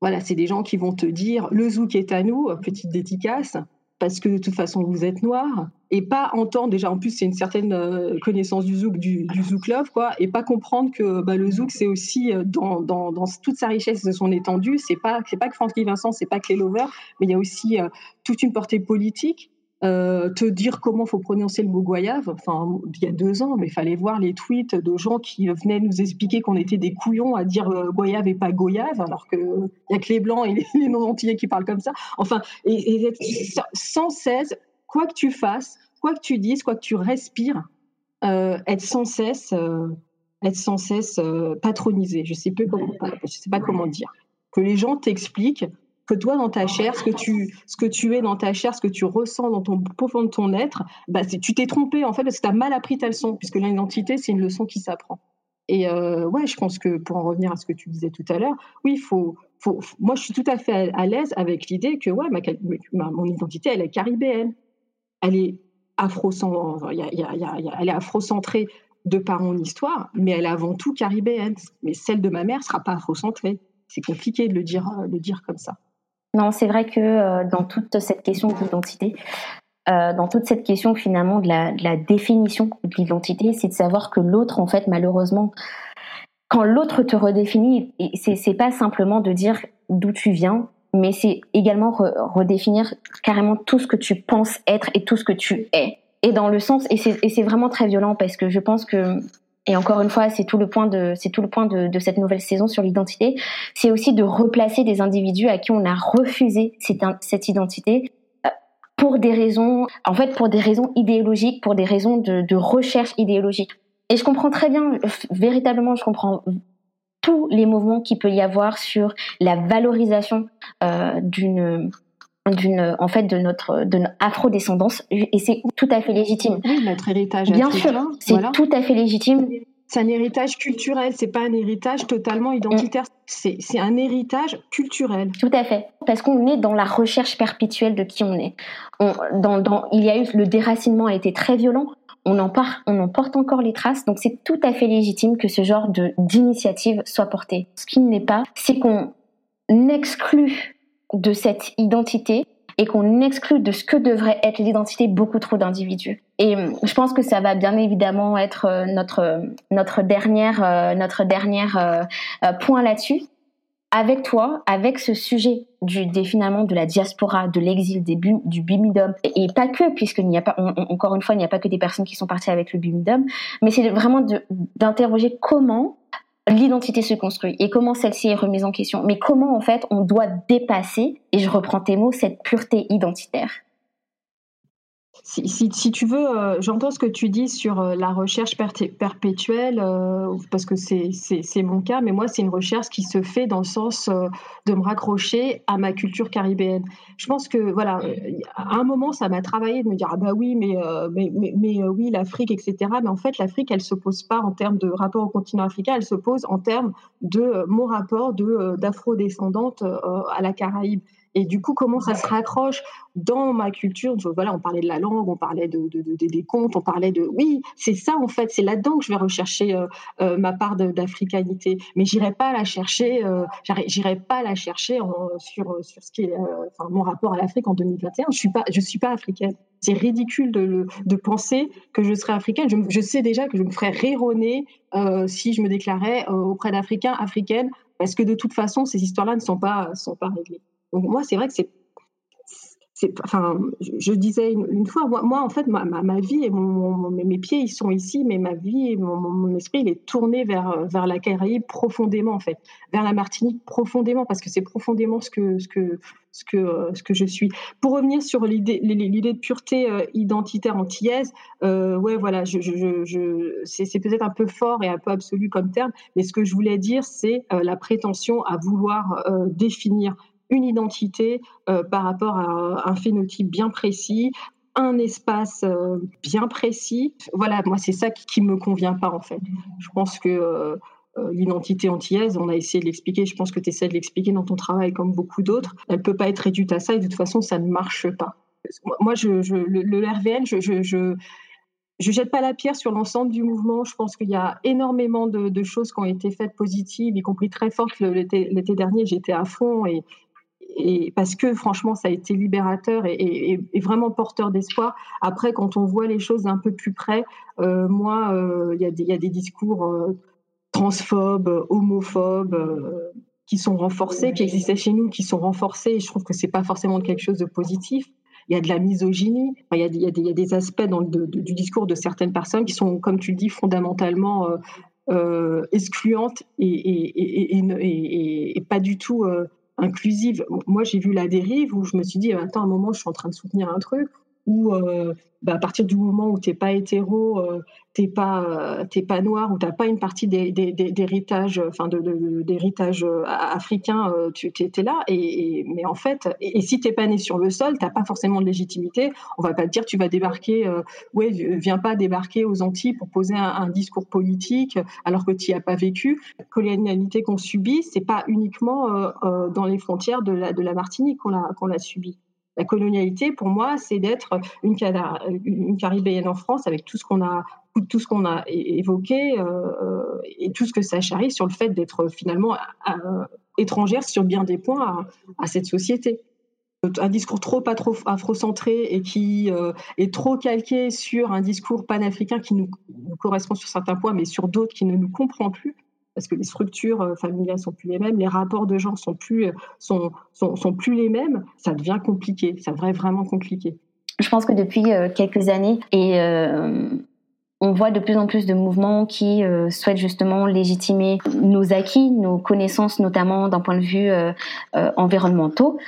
Voilà, c'est des gens qui vont te dire le zouk est à nous, petite dédicace, parce que de toute façon vous êtes noir, et pas entendre déjà en plus c'est une certaine euh, connaissance du zouk, du, zouk love quoi, et pas comprendre que bah, le zouk c'est aussi euh, dans, dans, toute sa richesse et son étendue, c'est pas pas que Francky Vincent, c'est pas que les mais il y a aussi toute une portée politique euh, te dire comment faut prononcer le mot goyave. Enfin, il y a deux ans, mais il fallait voir les tweets de gens qui venaient nous expliquer qu'on était des couillons à dire euh, goyave et pas goyave, alors que il y a que les blancs et les, non-antillais qui parlent comme ça. Enfin, et, sans cesse, quoi que tu fasses, quoi que tu dises, quoi que tu respires, euh, être sans cesse, être sans cesse patronisé. Je sais sais pas comment dire. Que les gens t'expliquent que toi, dans ta chair, ce que tu, ce que tu es dans ta chair, ce que tu ressens dans ton profond de ton être, bah, tu t'es trompé en fait parce que tu as mal appris ta leçon, puisque l'identité, c'est une leçon qui s'apprend. Et euh, ouais, je pense que pour en revenir à ce que tu disais tout à l'heure, oui, faut, faut, moi, je suis tout à fait à, l'aise avec l'idée que ouais, ma, mon identité, elle est caribéenne. Elle est afro elle est afrocentrée de par mon histoire, mais elle est avant tout caribéenne. Mais celle de ma mère sera pas afrocentrée. C'est compliqué de le dire, de le dire comme ça. Non, c'est vrai que euh, dans toute cette question d'identité, euh, dans toute cette question finalement de la, définition de l'identité, c'est de savoir que l'autre, en fait, malheureusement, quand l'autre te redéfinit, c'est pas simplement de dire d'où tu viens, mais c'est également redéfinir carrément tout ce que tu penses être et tout ce que tu es. Et dans le sens, et c'est vraiment très violent parce que je pense que et encore une fois, c'est tout le point de, c'est tout le point de, cette nouvelle saison sur l'identité. C'est aussi de replacer des individus à qui on a refusé cette, identité euh, pour des raisons, en fait, pour des raisons idéologiques, pour des raisons de, recherche idéologique. Et je comprends très bien, véritablement, je comprends tous les mouvements qu'il peut y avoir sur la valorisation euh, d'une d'une en fait de notre de notre afro-descendance et c'est tout à fait légitime. Oui, notre héritage Bien sûr, c'est tout à fait légitime. C'est un héritage culturel, c'est pas un héritage totalement identitaire. C'est un héritage culturel. Tout à fait, parce qu'on est dans la recherche perpétuelle de qui on est. dans, dans, il y a eu le déracinement a été très violent. On en, part, on en porte encore les traces, donc c'est tout à fait légitime que ce genre d'initiative soit portée. Ce qui n'est pas, c'est qu'on exclut de cette identité et qu'on exclut de ce que devrait être l'identité beaucoup trop d'individus. Et euh, je pense que ça va bien évidemment être euh, notre notre dernière euh, notre dernière point là-dessus. Avec toi, avec ce sujet du finalement de la diaspora, de l'exil, du bimidum, et pas que, puisqu'il n'y a pas, encore une fois, il n'y a pas que des personnes qui sont parties avec le bimidum, mais c'est vraiment d'interroger comment l'identité se construit et comment celle-ci est remise en question. Mais comment en fait on doit dépasser, et je reprends tes mots, cette pureté identitaire? Si, tu veux, euh, j'entends ce que tu dis sur euh, la recherche perpétuelle, euh, parce que c'est mon cas, mais moi, c'est une recherche qui se fait dans le sens de me raccrocher à ma culture caribéenne. Je pense que, voilà, à un moment, ça m'a travaillé de me dire, ah bah oui, mais, oui, l'Afrique, etc. Mais en fait, l'Afrique, elle ne se pose pas en termes de rapport au continent africain, elle se pose en termes de mon rapport d'afro-descendante à la Caraïbe. Et du coup, comment ça se raccroche dans ma culture? Voilà, on parlait de la langue, on parlait de, des contes, on parlait de... Oui, c'est ça en fait, c'est là-dedans que je vais rechercher euh, euh, ma part d'africanité. Mais j'irai pas la chercher, euh, pas la chercher sur, sur ce qui est mon rapport à l'Afrique en 2021. Je suis pas, je suis pas africaine. C'est ridicule de, de, penser que je serais africaine. Je, je, sais déjà que je me ferais rironner si je me déclarais auprès d'Africains, africaines, parce que de toute façon, ces histoires-là ne sont pas, sont pas réglées. Donc moi, c'est vrai que c'est enfin, je, disais une, fois, moi, en fait, ma, ma, vie et mon, mes pieds, ils sont ici, mais ma vie et mon, esprit, il est tourné vers, vers la Caraïbe profondément, en fait, vers la Martinique profondément, parce que c'est profondément ce que, ce, que, ce, que, ce que je suis. Pour revenir sur l'idée de pureté euh, identitaire antillaise, euh, ouais, voilà, je, je, je c'est peut-être un peu fort et un peu absolu comme terme, mais ce que je voulais dire, c'est euh, la prétention à vouloir définir une identité euh, par rapport à un phénotype bien précis, un espace euh, bien précis. Voilà, moi, c'est ça qui ne me convient pas, en fait. Je pense que euh, l'identité antillaise, on a essayé de l'expliquer, je pense que tu essaies de l'expliquer dans ton travail comme beaucoup d'autres, elle ne peut pas être réduite à ça et de toute façon, ça ne marche pas. Moi, je, le, RVN, je, je, je jette pas la pierre sur l'ensemble du mouvement. Je pense qu'il y a énormément de, choses qui ont été faites positives, y compris très fortes l'été dernier. J'étais à fond et, et parce que franchement, ça a été libérateur et, vraiment porteur d'espoir. Après, quand on voit les choses un peu plus près, euh, moi, euh, il y, a des discours euh, transphobes, homophobes, qui sont renforcés, qui existaient chez nous, qui sont renforcés. Et je trouve que c'est pas forcément quelque chose de positif. Il y a de la misogynie, il, y a, des, aspects du discours de certaines personnes qui sont, comme tu le dis, fondamentalement excluantes et, pas du tout inclusive. Moi, j'ai vu la dérive où je me suis dit, attends, un moment, je suis en train de soutenir un truc, où euh, bah, à partir du moment où tu n'es pas hétéro, euh, t'es pas t'es pas noir ou t'as pas une partie d'héritage enfin de, d'héritage euh, africain euh, tu étais là et, mais en fait et, si t'es pas né sur le sol t'as pas forcément de légitimité. On va pas te dire tu vas débarquer euh, ouais viens pas débarquer aux Antilles pour poser un, discours politique alors que tu n'y as pas vécu. La colonialité qu'on subit c'est pas uniquement dans les frontières de la Martinique qu'on l'a qu'on l'a subi la colonialité, pour moi, c'est d'être une, une, caribéenne en France avec tout ce qu'on a, tout ce qu'on a évoqué euh, et tout ce que ça charrie sur le fait d'être finalement étrangère sur bien des points à, cette société. Un discours trop afrocentré et qui euh, est trop calqué sur un discours panafricain qui nous, correspond sur certains points, mais sur d'autres qui ne nous comprend plus parce que les structures euh, familiales sont plus les mêmes, les rapports de genre sont plus, euh, sont, sont, plus les mêmes, ça devient compliqué, ça devient vraiment compliqué. Je pense que depuis euh, quelques années, et on voit de plus en plus de mouvements qui souhaitent justement légitimer nos acquis, nos connaissances, notamment d'un point de vue environnementaux.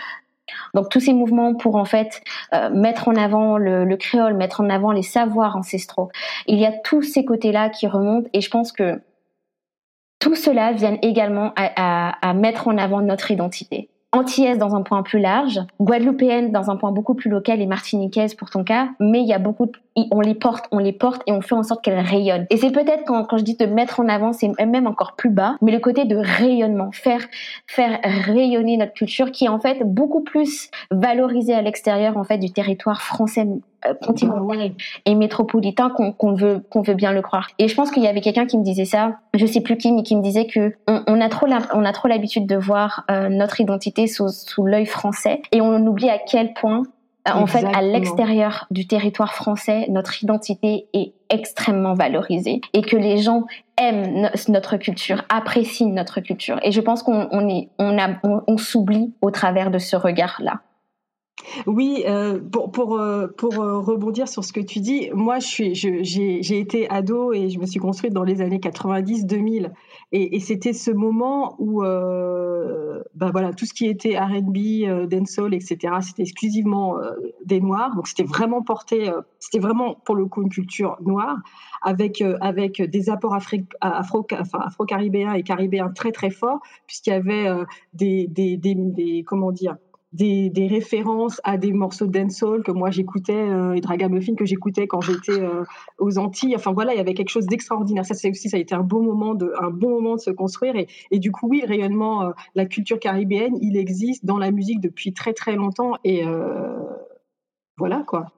Donc tous ces mouvements pour en fait mettre en avant le, le, créole, mettre en avant les savoirs ancestraux. Il y a tous ces côtés-là qui remontent et je pense que tout cela vient également à, mettre en avant notre identité. Antillaise dans un point plus large, guadeloupéenne dans un point beaucoup plus local et martiniquaise pour ton cas, mais il y a beaucoup, on les porte, on les porte et on fait en sorte qu'elles rayonnent. Et c'est peut-être quand, quand je dis de mettre en avant, c'est même encore plus bas, mais le côté de rayonnement, faire faire rayonner notre culture qui est en fait beaucoup plus valorisée à l'extérieur en fait du territoire français euh, continental et métropolitain qu'on veut qu'on veut bien le croire. Et je pense qu'il y avait quelqu'un qui me disait ça, je sais plus qui, mais qui me disait que on, a trop on a trop l'habitude de voir euh, notre identité sous, sous l'œil français et on oublie à quel point en fait, à l'extérieur du territoire français, notre identité est extrêmement valorisée et que les gens aiment notre culture, apprécient notre culture. Et je pense qu'on on on, on s'oublie au travers de ce regard-là. Oui, euh, pour, pour, euh, pour euh, rebondir sur ce que tu dis, moi, je suis, j'ai, été ado et je me suis construite dans les années 90-2000. Et, c'était ce moment où bah voilà, tout ce qui était RB, dancehall, etc., c'était exclusivement des Noirs. Donc c'était vraiment porté, c'était vraiment pour le coup une culture noire, avec, avec des apports afro-caribéens et caribéens très très forts, puisqu'il y avait des, des, des, des, comment dire, des, références à des morceaux de dancehall que moi j'écoutais euh, et Dragamuffin que j'écoutais quand j'étais euh, aux Antilles. Enfin voilà, il y avait quelque chose d'extraordinaire. Ça c'est aussi ça a été un bon moment de un bon moment de se construire et, et du coup oui, le rayonnement euh, la culture caribéenne, il existe dans la musique depuis très très longtemps et euh, voilà quoi.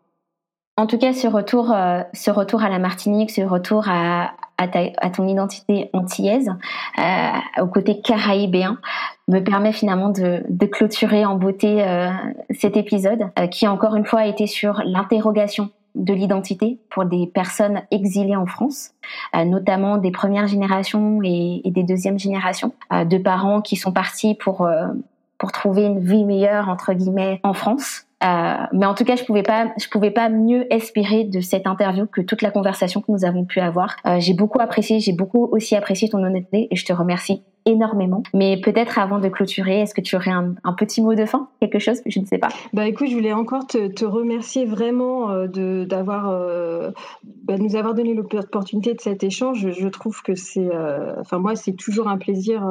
En tout cas, ce retour, ce retour à la Martinique, ce retour à, à, ton identité antillaise, euh, au côté caraïbéen, me permet finalement de, clôturer en beauté euh, cet épisode, euh, qui encore une fois a été sur l'interrogation de l'identité pour des personnes exilées en France, notamment des premières générations et, et des deuxièmes générations, de parents qui sont partis pour pour trouver une vie meilleure entre guillemets en France euh, mais en tout cas, je pouvais pas, je pouvais pas mieux espérer de cette interview que toute la conversation que nous avons pu avoir. Euh, j'ai beaucoup apprécié, j'ai beaucoup aussi apprécié ton honnêteté et je te remercie énormément. Mais peut-être avant de clôturer, est-ce que tu aurais un, petit mot de fin, quelque chose? Je ne sais pas. Bah écoute, je voulais encore te, remercier vraiment euh, de d'avoir bah, nous avoir donné l'opportunité de cet échange. Je, trouve que c'est, enfin moi, c'est toujours un plaisir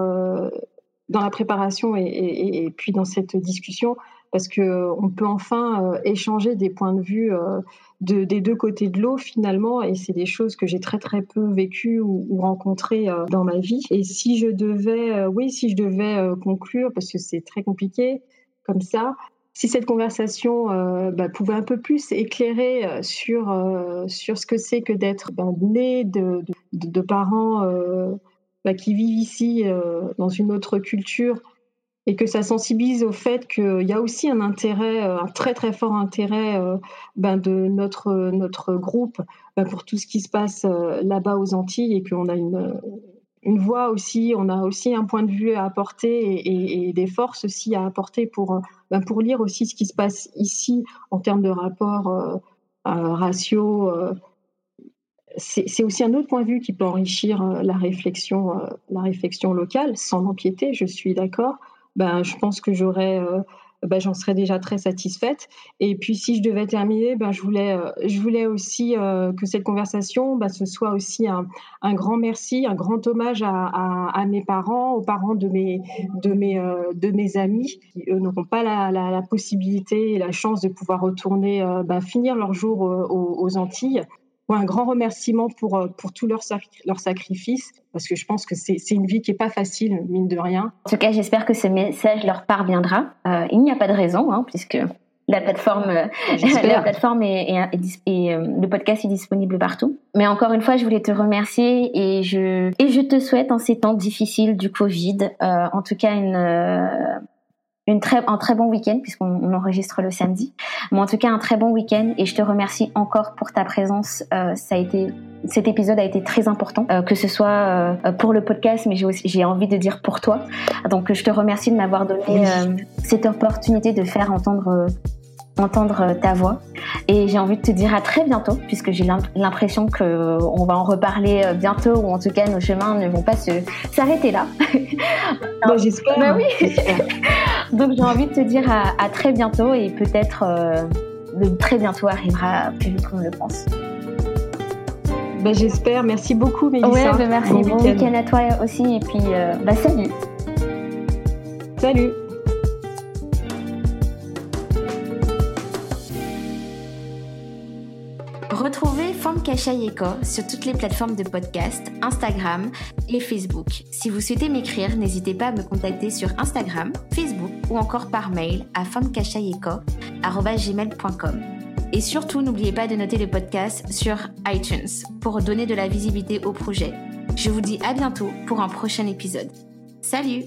dans la préparation et, puis dans cette discussion parce que on peut enfin euh, échanger des points de vue euh, de, des deux côtés de l'eau finalement. Et c'est des choses que j'ai très très peu vécues ou, rencontrées euh, dans ma vie. Et si je devais oui si je devais conclure parce que c'est très compliqué comme ça si cette conversation euh, bah, pouvait un peu plus éclairer sur, euh, sur ce que c'est que d'être ben, né de, de, parents euh, bah, qui vivent ici dans une autre culture et que ça sensibilise au fait qu'il y a aussi un intérêt, euh, un très très fort intérêt euh, ben, de notre, notre groupe ben, pour tout ce qui se passe euh, là-bas aux Antilles et qu'on a une, une voix aussi, on a aussi un point de vue à apporter et, des forces aussi à apporter pour, ben, pour lire aussi ce qui se passe ici en termes de rapports euh, ratio. c'est aussi un autre point de vue qui peut enrichir la réflexion, la réflexion locale, sans empiéter, je suis d'accord ben, je pense que j'aurais euh, ben, j'en serais déjà très satisfaite. Et puis, si je devais terminer, ben, je, voulais, euh, je voulais aussi euh, que cette conversation, ben, ce soit aussi un, un, grand merci, un grand hommage à, mes parents, aux parents de mes, de mes, de mes amis, qui eux n'auront pas la, possibilité et la chance de pouvoir retourner, ben, finir leur jour aux Antilles un grand remerciement pour, euh, pour tout leur, leur sacrifice, parce que je pense que c'est une vie qui n'est pas facile, mine de rien. En tout cas, j'espère que ce message leur parviendra. Euh, il n'y a pas de raison, hein, puisque la plateforme, euh, la plateforme et, et, le podcast est disponible partout. Mais encore une fois, je voulais te remercier et je, et je te souhaite en ces temps difficiles du Covid, en tout cas une une très, un très bon week-end puisqu'on enregistre le samedi. Mais en tout cas, un très bon week-end et je te remercie encore pour ta présence. Euh, ça a été, cet épisode a été très important, euh, que ce soit euh, pour le podcast, mais j'ai envie de dire pour toi. Donc, je te remercie de m'avoir donné cette opportunité de faire entendre entendre euh, ta voix. Et j'ai envie de te dire à très bientôt, puisque j'ai l'impression qu'on va en reparler euh, bientôt, ou en tout cas nos chemins ne vont pas s'arrêter là. Bah, J'espère. Bah oui. Donc j'ai envie de te dire à, très bientôt, et peut-être euh, le très bientôt arrivera plus vite qu'on le pense. Bah, J'espère. Merci beaucoup, Mélissa. Ouais, bah, merci. Bon, week-end à toi aussi. Et puis, bah, salut. Salut. Retrouvez Femme Yeko sur toutes les plateformes de podcast, Instagram et Facebook. Si vous souhaitez m'écrire, n'hésitez pas à me contacter sur Instagram, Facebook ou encore par mail à gmail.com. Et surtout, n'oubliez pas de noter le podcast sur iTunes pour donner de la visibilité au projet. Je vous dis à bientôt pour un prochain épisode. Salut